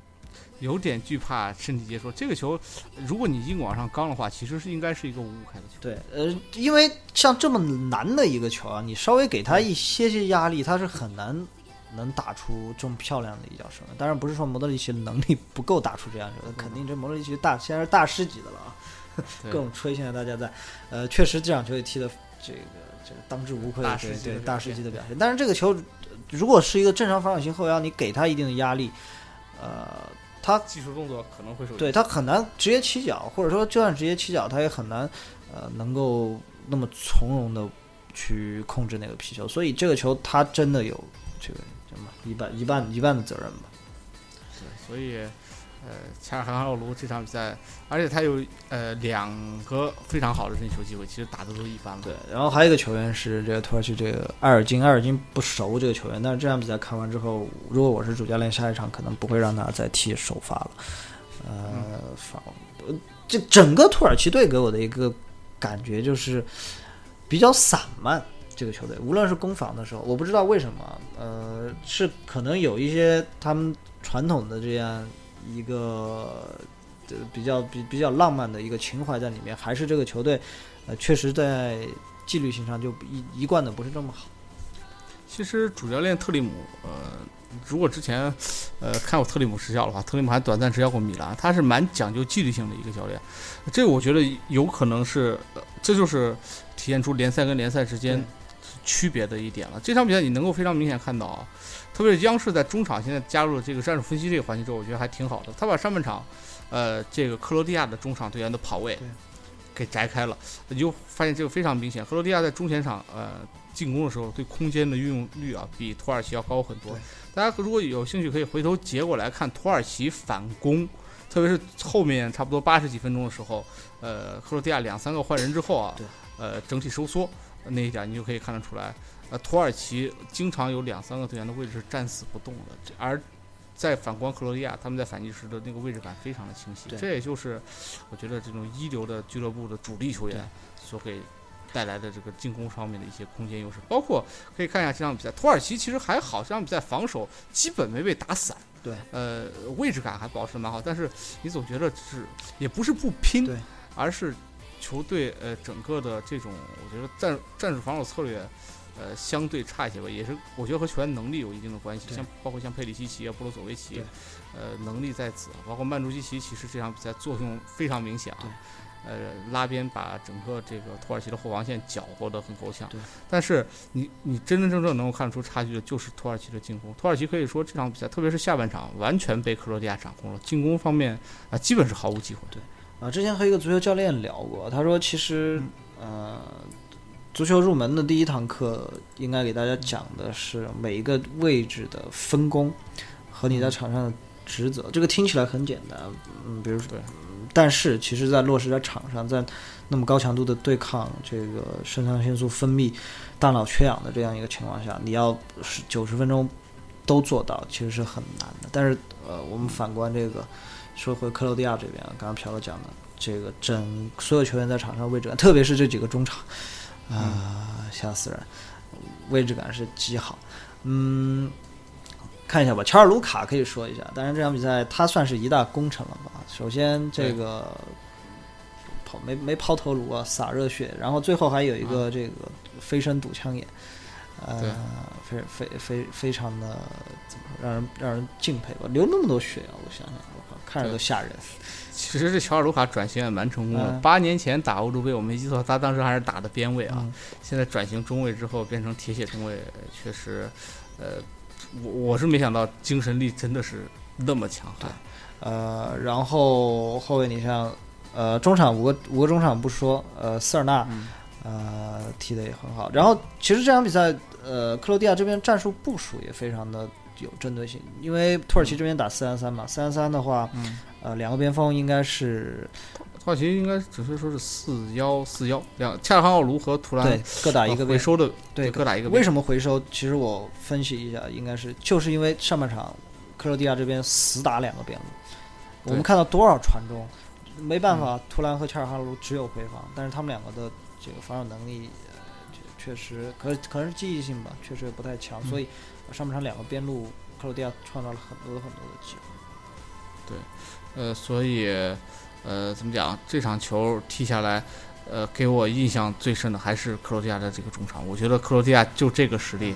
有点惧怕身体接触。这个球，如果你硬往上刚的话，其实是应该是一个五五开的球。对，呃，因为像这么难的一个球啊，你稍微给他一些些压力，他是很难。能打出这么漂亮的一脚射门，当然不是说莫德里奇能力不够打出这样球，肯定这莫德里奇大现在是大师级的了啊，各种吹现在大家在，呃，确实这场球也踢的这个这个当之无愧，对对大师级的表现。但是这个球如果是一个正常防守型后腰，你给他一定的压力，呃，他技术动作可能会受，对他很难直接起脚，或者说就算直接起脚，他也很难呃能够那么从容的去控制那个皮球。所以这个球他真的有这个什么。一半一半一半的责任吧。对，所以，呃，恰尔汗奥卢这场比赛，而且他有呃两个非常好的任意球机会，其实打的都一般了。对，然后还有一个球员是这个土耳其这个埃尔金，埃尔金不熟这个球员，但是这场比赛看完之后，如果我是主教练，下一场可能不会让他再踢首发了。呃，反，这整个土耳其队给我的一个感觉就是。比较散漫。这个球队无论是攻防的时候，我不知道为什么，呃，是可能有一些他们传统的这样一个呃比较比比较浪漫的一个情怀在里面，还是这个球队呃确实在纪律性上就一一贯的不是这么好。其实主教练特里姆，呃，如果之前呃看过特里姆执教的话，特里姆还短暂执教过米兰，他是蛮讲究纪律性的一个教练。这个我觉得有可能是，呃这就是体现出联赛跟联赛之间区别的一点了。这场比赛你能够非常明显看到啊，特别是央视在中场现在加入了这个战术分析这个环节之后，我觉得还挺好的。他把上半场，呃，这个克罗地亚的中场队员的跑位给摘开了，你就发现这个非常明显。克罗地亚在中前场，呃，进攻的时候对空间的运用率啊，比土耳其要高很多。大家如果有兴趣，可以回头截过来看土耳其反攻，特别是后面差不多八十几分钟的时候，呃，克罗地亚两三个换人之后啊，呃，整体收缩那一点你就可以看得出来，呃，土耳其经常有两三个队员的位置是战死不动的，而在反观克罗地亚，他们在反击时的那个位置感非常的清晰，对这也就是我觉得这种一流的俱乐部的主力球员所给带来的这个进攻上面的一些空间优势，包括可以看一下这场比赛，土耳其其实还好，这场比赛防守基本没被打散，对，呃，位置感还保持的蛮好，但是你总觉得是也不是不拼对，而是球队呃整个的这种，我觉得战战术防守策略。呃，相对差一些吧，也是我觉得和球员能力有一定的关系，像包括像佩里西奇啊、布罗佐维奇，呃，能力在此，包括曼朱基奇，其实这场比赛作用非常明显啊。呃，拉边把整个这个土耳其的后防线搅和得很够呛。但是你你真真正正能够看出差距的就是土耳其的进攻。土耳其可以说这场比赛，特别是下半场，完全被克罗地亚掌控了，进攻方面啊、基本是毫无机会。对啊，之前和一个足球教练聊过，他说其实，呃，足球入门的第一堂课应该给大家讲的是每一个位置的分工和你在场上的职责。这个听起来很简单，嗯，比如说对，但是其实在落实在场上，在那么高强度的对抗这个肾上腺素分泌、大脑缺氧的这样一个情况下，你要是九十分钟都做到，其实是很难的。但是，呃，我们反观这个。说回克罗地亚这边啊，刚刚朴哥讲的，这个整所有球员在场上位置，特别是这几个中场，啊、吓死人，位置感是极好。嗯，看一下吧，乔尔卢卡可以说一下，当然这场比赛他算是一大功臣了吧。首先这个抛没没抛头颅啊，洒热血，然后最后还有一个这个飞身堵枪眼。呃，非非非非常的怎么说，让人让人敬佩吧。流那么多血啊，我想想，我靠，看着都吓人。其实这乔尔卢卡转型也蛮成功的。嗯八年前打欧洲杯，我没记错，他当时还是打的边位啊。嗯现在转型中卫之后变成铁血中卫，确实，呃，我我是没想到精神力真的是那么强悍。呃，然后后卫你像呃中场五个五个中场不说，呃塞尔纳嗯呃踢的也很好。然后其实这场比赛呃克罗地亚这边战术部署也非常的有针对性，因为土耳其这边打四三三嘛，四三三的话，嗯，呃两个边锋应该是土耳其应该只是说是四幺四幺两，恰尔汗奥卢和图兰对各打一个回收的，对各打一个。为什么回收？其实我分析一下，应该是就是因为上半场克罗地亚这边死打两个边路，我们看到多少传中，没办法，图兰和恰尔哈卢只有回防，但是他们两个的这个防守能力，呃，确实可可能是记忆性吧，确实也不太强，嗯所以上半场两个边路克罗地亚创造了很多很多的机会。呃，所以，呃，怎么讲？这场球踢下来，呃，给我印象最深的还是克罗地亚的这个中场。我觉得克罗地亚就这个实力，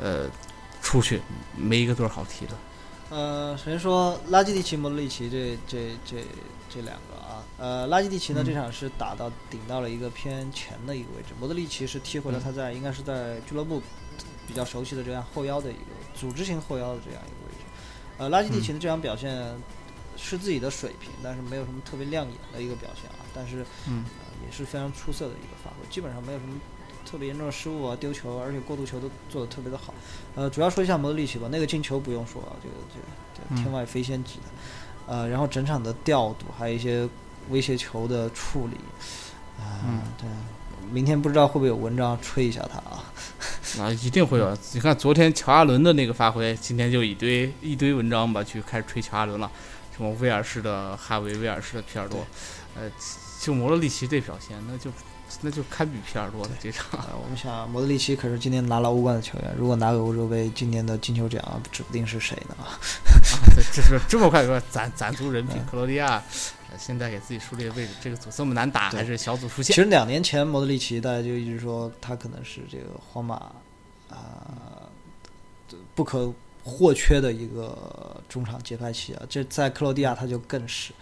呃，出去没一个队儿好踢的。呃，首先说拉基蒂奇、莫德里奇这这这这两个啊，呃，拉基蒂奇呢、嗯这场是打到顶到了一个偏前的一个位置，莫德里奇是踢回了嗯他在、应该是在俱乐部比较熟悉的这样后腰的一个组织型后腰的这样一个位置。呃，拉基蒂奇的这场表现是自己的水平，但是没有什么特别亮眼的一个表现啊，但是嗯呃、也是非常出色的一个发挥，基本上没有什么特别严重的失误啊、丢球，而且过渡球都做得特别的好。呃，主要说一下莫德里奇吧，那个进球不用说啊，这个这个天外飞仙级的，呃，然后整场的调度，还有一些威胁球的处理，啊、嗯对，明天不知道会不会有文章吹一下他啊？啊，一定会有。你看昨天乔阿伦的那个发挥，今天就一堆一堆文章吧，去开始吹乔阿伦了。什么威尔士的哈维，威尔士的皮尔洛，呃，就摩洛里奇这表现，那就那就堪比皮尔洛的这场。呃，我们想，摩德里奇可是今年拿了欧冠的球员，如果拿个欧洲杯，今年的金球奖指不定是谁呢？啊，对，这是这么快说攒 攒足人品，克罗地亚呃现在给自己树立位置，这个组这么难打，还是小组出线其。实两年前摩德里奇大家就一直说他可能是这个皇马啊、不可或缺的一个中场节拍器啊。这在克罗地亚他就更是，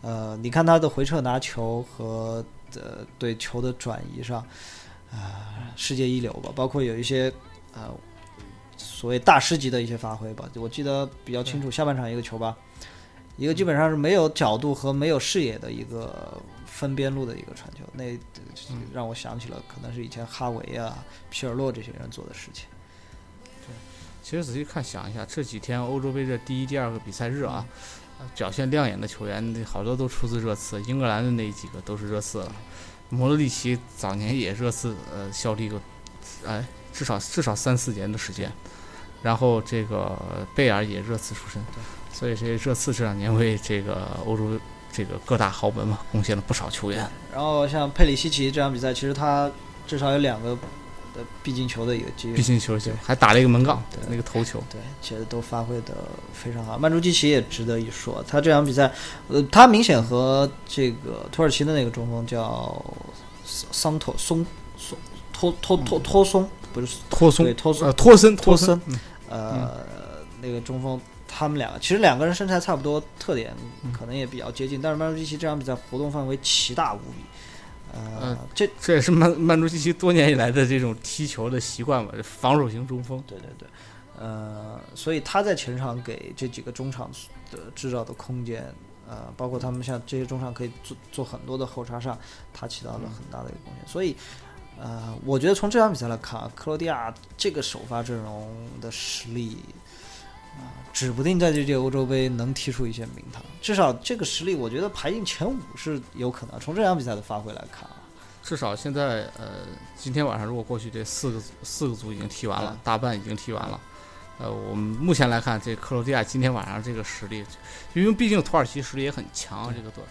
呃，你看他的回撤拿球和呃对球的转移上，啊、世界一流吧。包括有一些呃所谓大师级的一些发挥吧。我记得比较清楚，下半场一个球吧，一个基本上是没有角度和没有视野的一个分边路的一个传球，那让我想起了可能是以前哈维啊、皮尔洛这些人做的事情。其实仔细看想一下，这几天欧洲杯这第一、第二个比赛日啊，呃表现亮眼的球员好多都出自热刺，英格兰的那几个都是热刺了。摩德里奇早年也热刺呃效力过，哎，至少至少三四年的时间。然后这个贝尔也热刺出身，所以这热刺这两年为这个欧洲这个各大豪门嘛贡献了不少球员。然后像佩里西奇这场比赛，其实他至少有两个的必进球的一个机会，毕竟球球还打了一个门杠对，那个头球。对，其实都发挥的非常好。曼朱基奇也值得一说，他这场比赛，呃，他明显和这个土耳其的那个中锋叫桑桑托松松托托托托松，不是托松对托松呃托森托森森，呃，那个中锋，他们两个其实两个人身材差不多，特点嗯可能也比较接近，但是曼朱基奇这场比赛活动范围奇大无比。呃呃，这这也是曼曼朱基奇多年以来的这种踢球的习惯吧，防守型中锋。对对对，呃，所以他在前场给这几个中场的制造的空间，呃，包括他们像这些中场可以做做很多的后插上，他起到了很大的一个贡献。所以，呃，我觉得从这场比赛来看啊，克罗地亚这个首发阵容的实力。啊，指不定在这届欧洲杯能踢出一些名堂，至少这个实力，我觉得排进前五是有可能。从这场比赛的发挥来看啊，至少现在呃，今天晚上如果过去这四个四个组已经踢完了，嗯大半已经踢完了。呃，我们目前来看，这克罗地亚今天晚上这个实力，因为毕竟土耳其实力也很强，这个队，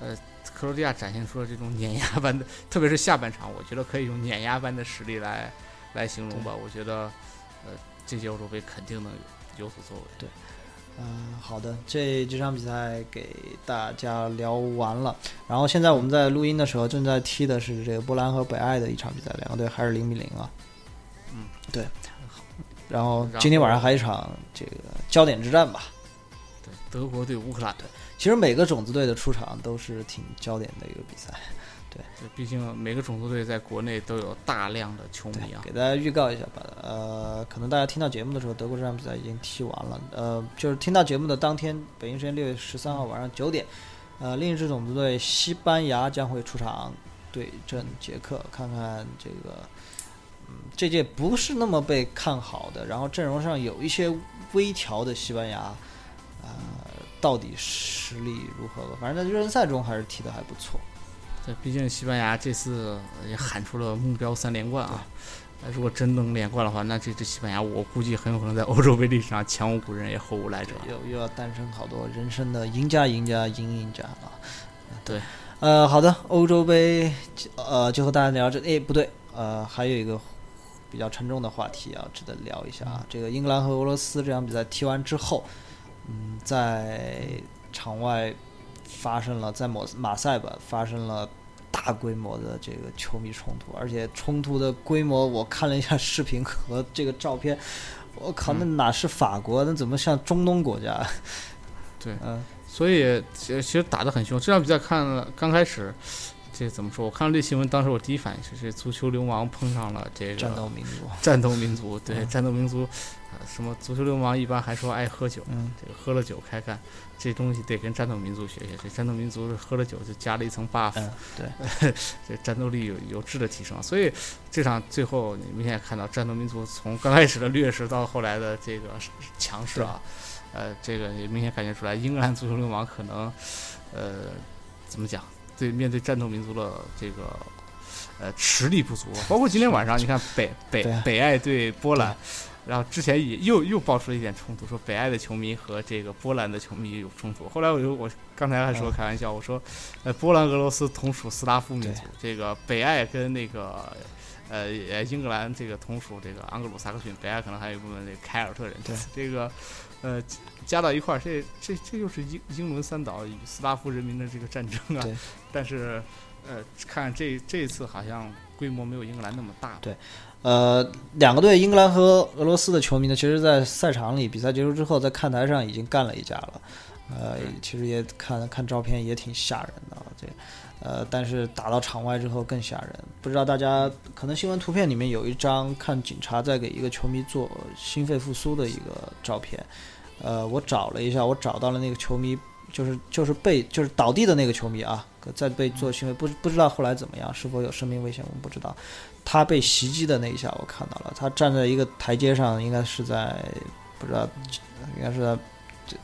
呃，克罗地亚展现出了这种碾压般的，特别是下半场，我觉得可以用碾压般的实力来来形容吧。我觉得，呃，这届欧洲杯肯定能有所作为。对嗯，好的，这这场比赛给大家聊完了。然后现在我们在录音的时候正在踢的是这个波兰和北爱的一场比赛，两个队还是零比零啊。嗯，对。然后今天晚上还有一场这个焦点之战吧。对，德国对乌克兰，其实每个种子队的出场都是挺焦点的一个比赛。对，毕竟每个种子队在国内都有大量的球迷啊。给大家预告一下吧。呃，可能大家听到节目的时候，德国这场比赛已经踢完了。呃，就是听到节目的当天，北京时间六月十三号晚上九点，呃，另一支种子队西班牙将会出场对阵捷克，看看这个，嗯，这届不是那么被看好的，然后阵容上有一些微调的西班牙，呃，到底实力如何吧？反正在热身赛中还是踢得还不错。对，毕竟西班牙这次也喊出了目标三连冠啊。呃如果真能连冠的话，那这支西班牙我估计很有可能在欧洲杯历史上前无古人也后无来者。又又要诞生好多人生的赢家、赢家、赢赢家啊！对，呃，好的，欧洲杯，呃，就和大家聊这，哎，不对，呃，还有一个比较沉重的话题啊，值得聊一下啊。这个英格兰和俄罗斯这场比赛踢完之后，嗯，在场外发生了，在马马赛吧发生了。大规模的这个球迷冲突，而且冲突的规模，我看了一下视频和这个照片，我靠，那哪是法国？那怎么像中东国家？对，嗯，所以其实其实打得很凶。这场比赛看了刚开始，这怎么说？我看到这新闻，当时我第一反应是这足球流氓碰上了这个战斗民族。战斗民族，对，嗯战斗民族，呃，什么足球流氓一般还说爱喝酒，嗯，这个喝了酒开干，这东西得跟战斗民族学学。这战斗民族是喝了酒就加了一层 buff，、嗯，对，这战斗力有有质的提升。所以这场最后你明显看到战斗民族从刚开始的劣势到后来的这个强势啊，呃，这个也明显感觉出来，英格兰足球流氓可能，呃，怎么讲？对，面对战斗民族的这个呃实力不足，包括今天晚上你看北北啊北爱对波兰，然后之前也又又爆出了一点冲突，说北爱的球迷和这个波兰的球迷有冲突。后来我就我刚才还说开玩笑，我说，呃，波兰俄罗斯同属斯拉夫民族，这个北爱跟那个呃英格兰这个同属这个盎格鲁撒克逊，北爱可能还有一部分这个凯尔特人。对，这个呃加到一块儿，这这这又是英英伦三岛与斯拉夫人民的这个战争啊。对，但是呃看这这次好像规模没有英格兰那么大。对。呃，两个队，英格兰和俄罗斯的球迷呢，其实，在赛场里比赛结束之后，在看台上已经干了一架了。呃，其实也看看照片也挺吓人的，这，呃，但是打到场外之后更吓人。不知道大家可能新闻图片里面有一张看警察在给一个球迷做心肺复苏的一个照片。呃，我找了一下，我找到了那个球迷，就是就是被就是倒地的那个球迷啊，在被做行为，不不知道后来怎么样，是否有生命危险，我们不知道。他被袭击的那一下，我看到了。他站在一个台阶上，应该是在不知道，应该是在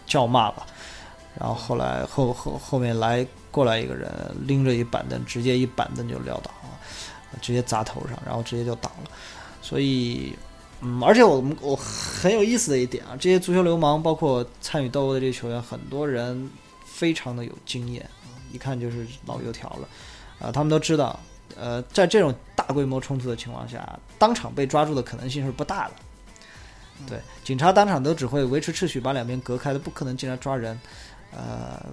叫骂吧。然后后来后后后面来过来一个人，拎着一板凳，直接一板凳就撂倒了，直接砸头上，然后直接就倒了。所以，嗯，而且我们我很有意思的一点啊，这些足球流氓，包括参与斗殴的这些球员，很多人非常的有经验，一看就是老油条了，啊，他们都知道。呃，在这种大规模冲突的情况下，当场被抓住的可能性是不大的。对，警察当场都只会维持秩序，把两边隔开的，不可能进来抓人。呃，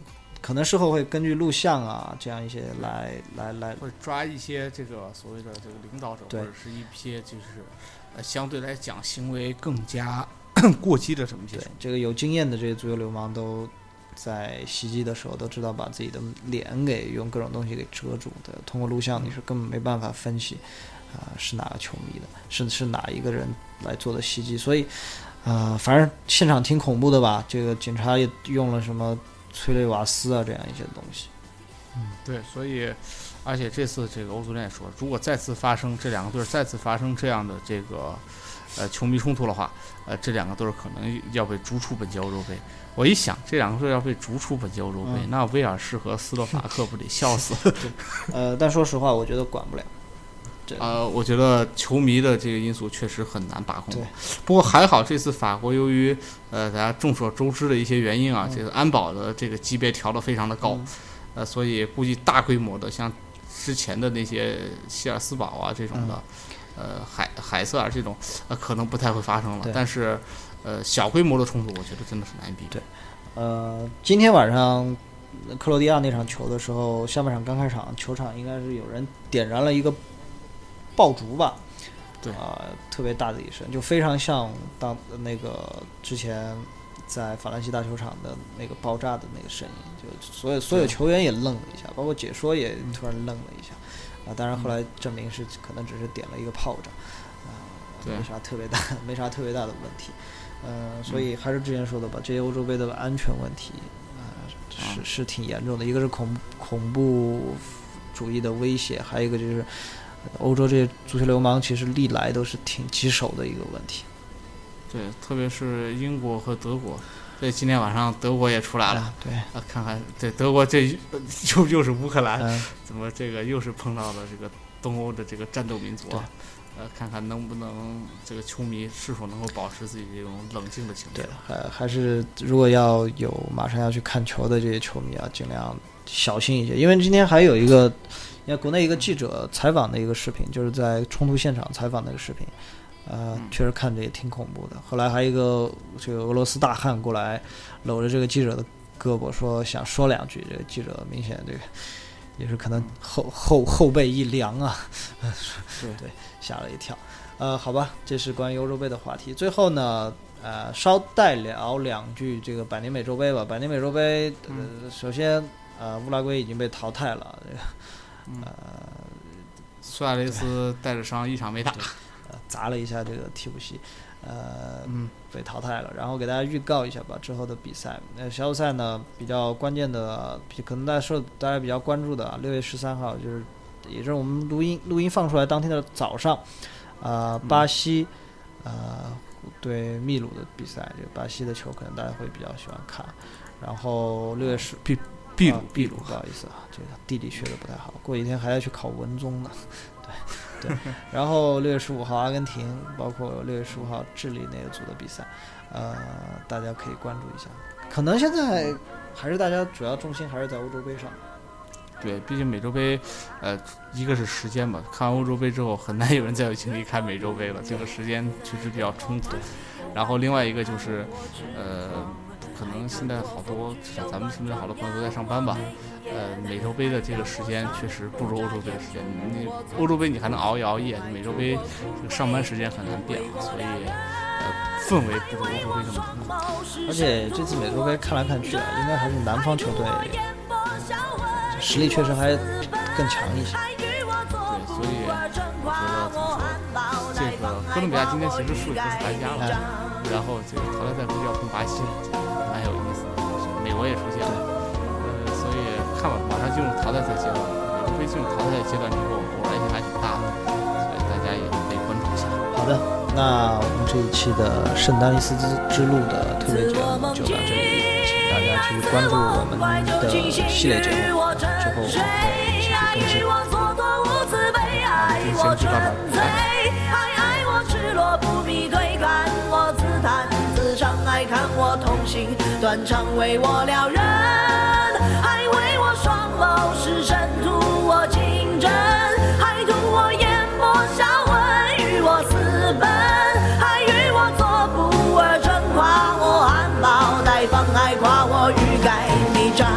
可能事后会根据录像啊，这样一些来来来，会抓一些这个所谓的这个领导者，或者是一些就是呃相对来讲行为更加 过激的什么。对，这个有经验的这些足球流氓都。在袭击的时候都知道把自己的脸给用各种东西给遮住的，通过录像你是根本没办法分析，啊是哪个球迷的，是是哪一个人来做的袭击，所以，啊反正现场挺恐怖的吧，这个警察也用了什么催泪瓦斯啊这样一些东西，嗯对，所以而且这次这个欧足联也说，如果再次发生这两个队再次发生这样的这个呃球迷冲突的话，呃这两个队可能要被逐出本届欧洲杯。我一想，这两个队要被逐出本届欧洲杯，那威尔士和斯洛伐克不得笑死？呃，但说实话，我觉得管不了。呃，我觉得球迷的这个因素确实很难把控。对，不过还好，这次法国由于呃大家众所周知的一些原因啊，这个安保的这个级别调得非常的高，呃，所以估计大规模的像之前的那些希尔斯堡啊这种的，呃海海瑟尔这种，呃可能不太会发生了。但是。呃，小规模的冲突，我觉得真的是难以避免。对，呃，今天晚上克罗地亚那场球的时候，下半场刚开场，球场应该是有人点燃了一个爆竹吧？对，啊，特别大的一声，就非常像当那个之前在法兰西大球场的那个爆炸的那个声音，就所有所有球员也愣了一下，包括解说也突然愣了一下。啊，当然后来证明是可能只是点了一个炮仗，啊，没啥特别大，没啥特别大的问题。呃，所以还是之前说的吧，这些欧洲杯的安全问题，啊，是是挺严重的。一个是恐恐怖主义的威胁，还有一个就是欧洲这些足球流氓，其实历来都是挺棘手的一个问题。对，特别是英国和德国，对，今天晚上德国也出来了，对，啊，看看对德国这又 又是乌克兰，怎么这个又是碰到了这个东欧的这个战斗民族。呃，看看能不能这个球迷是否能够保持自己这种冷静的情绪。对，还还是如果要有马上要去看球的这些球迷啊，尽量小心一些。因为今天还有一个，你看国内一个记者采访的一个视频，就是在冲突现场采访那个视频，呃，确实看着也挺恐怖的。后来还有一个这个俄罗斯大汉过来搂着这个记者的胳膊，说想说两句。这个记者明显这个也是可能后后后背一凉啊。对 对。吓了一跳，呃，好吧，这是关于欧洲杯的话题。最后呢，呃，稍带聊两句这个百年美洲杯吧。百年美洲杯，呃，首先，呃，乌拉圭已经被淘汰了，这个，呃，苏亚雷斯带着伤一场没打，呃，砸了一下这个替补席，呃，被淘汰了。然后给大家预告一下吧，之后的比赛。那，小组赛呢，比较关键的，可能大家受大家比较关注的，啊六月十三号就是。也就是我们录音录音放出来当天的早上，啊，巴西，呃，对秘鲁的比赛，这个巴西的球可能大家会比较喜欢看。然后六月十，秘秘鲁秘鲁，不好意思啊，这个地理学的不太好，过几天还要去考文综呢。对，对，然后六月十五号阿根廷，包括六月十五号智利那一组的比赛，呃，大家可以关注一下。可能现在还是大家主要重心还是在欧洲杯上。对，毕竟美洲杯，呃，一个是时间吧，看完欧洲杯之后，很难有人再有精力看美洲杯了，这个时间确实比较充足。然后另外一个就是，呃，可能现在好多像咱们身边好多朋友都在上班吧，呃，美洲杯的这个时间确实不如欧洲杯的时间。你欧洲杯你还能熬一熬夜，美洲杯这个上班时间很难变啊，所以呃，氛围不如欧洲杯这么浓。而且这次美洲杯看来看去啊，应该还是南方球队。实力确实还更强一些。对，所以我觉得怎么说，这个哥伦比亚今天其实输给哥斯达黎加了，然后这个淘汰赛估计要碰巴西了，蛮有意思的。美国也出现了，呃，所以看吧，马上进入淘汰赛阶段，美国杯进入淘汰赛阶段之后，偶然性还挺大的，所以大家也可以关注一下。好的，那我们这一期的圣丹尼斯之之路的特别节目就到这里。请大家去关注我们的系列节目，之后我们会继续更新。好，你对看我自弹自唱，还看我痛心断肠，为我撩人，还为我双眸失神，图我情真，还图我眼波销魂，与我私奔，还与我做不二臣，夸我含苞待放，还夸我欲盖弥彰。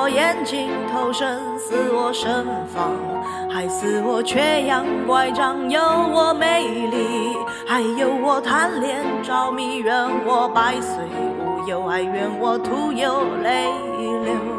我眼睛，投身似我盛放，还似我缺氧，乖张有我美丽，还有我贪恋着迷，愿我百岁无忧，还愿我徒有泪流。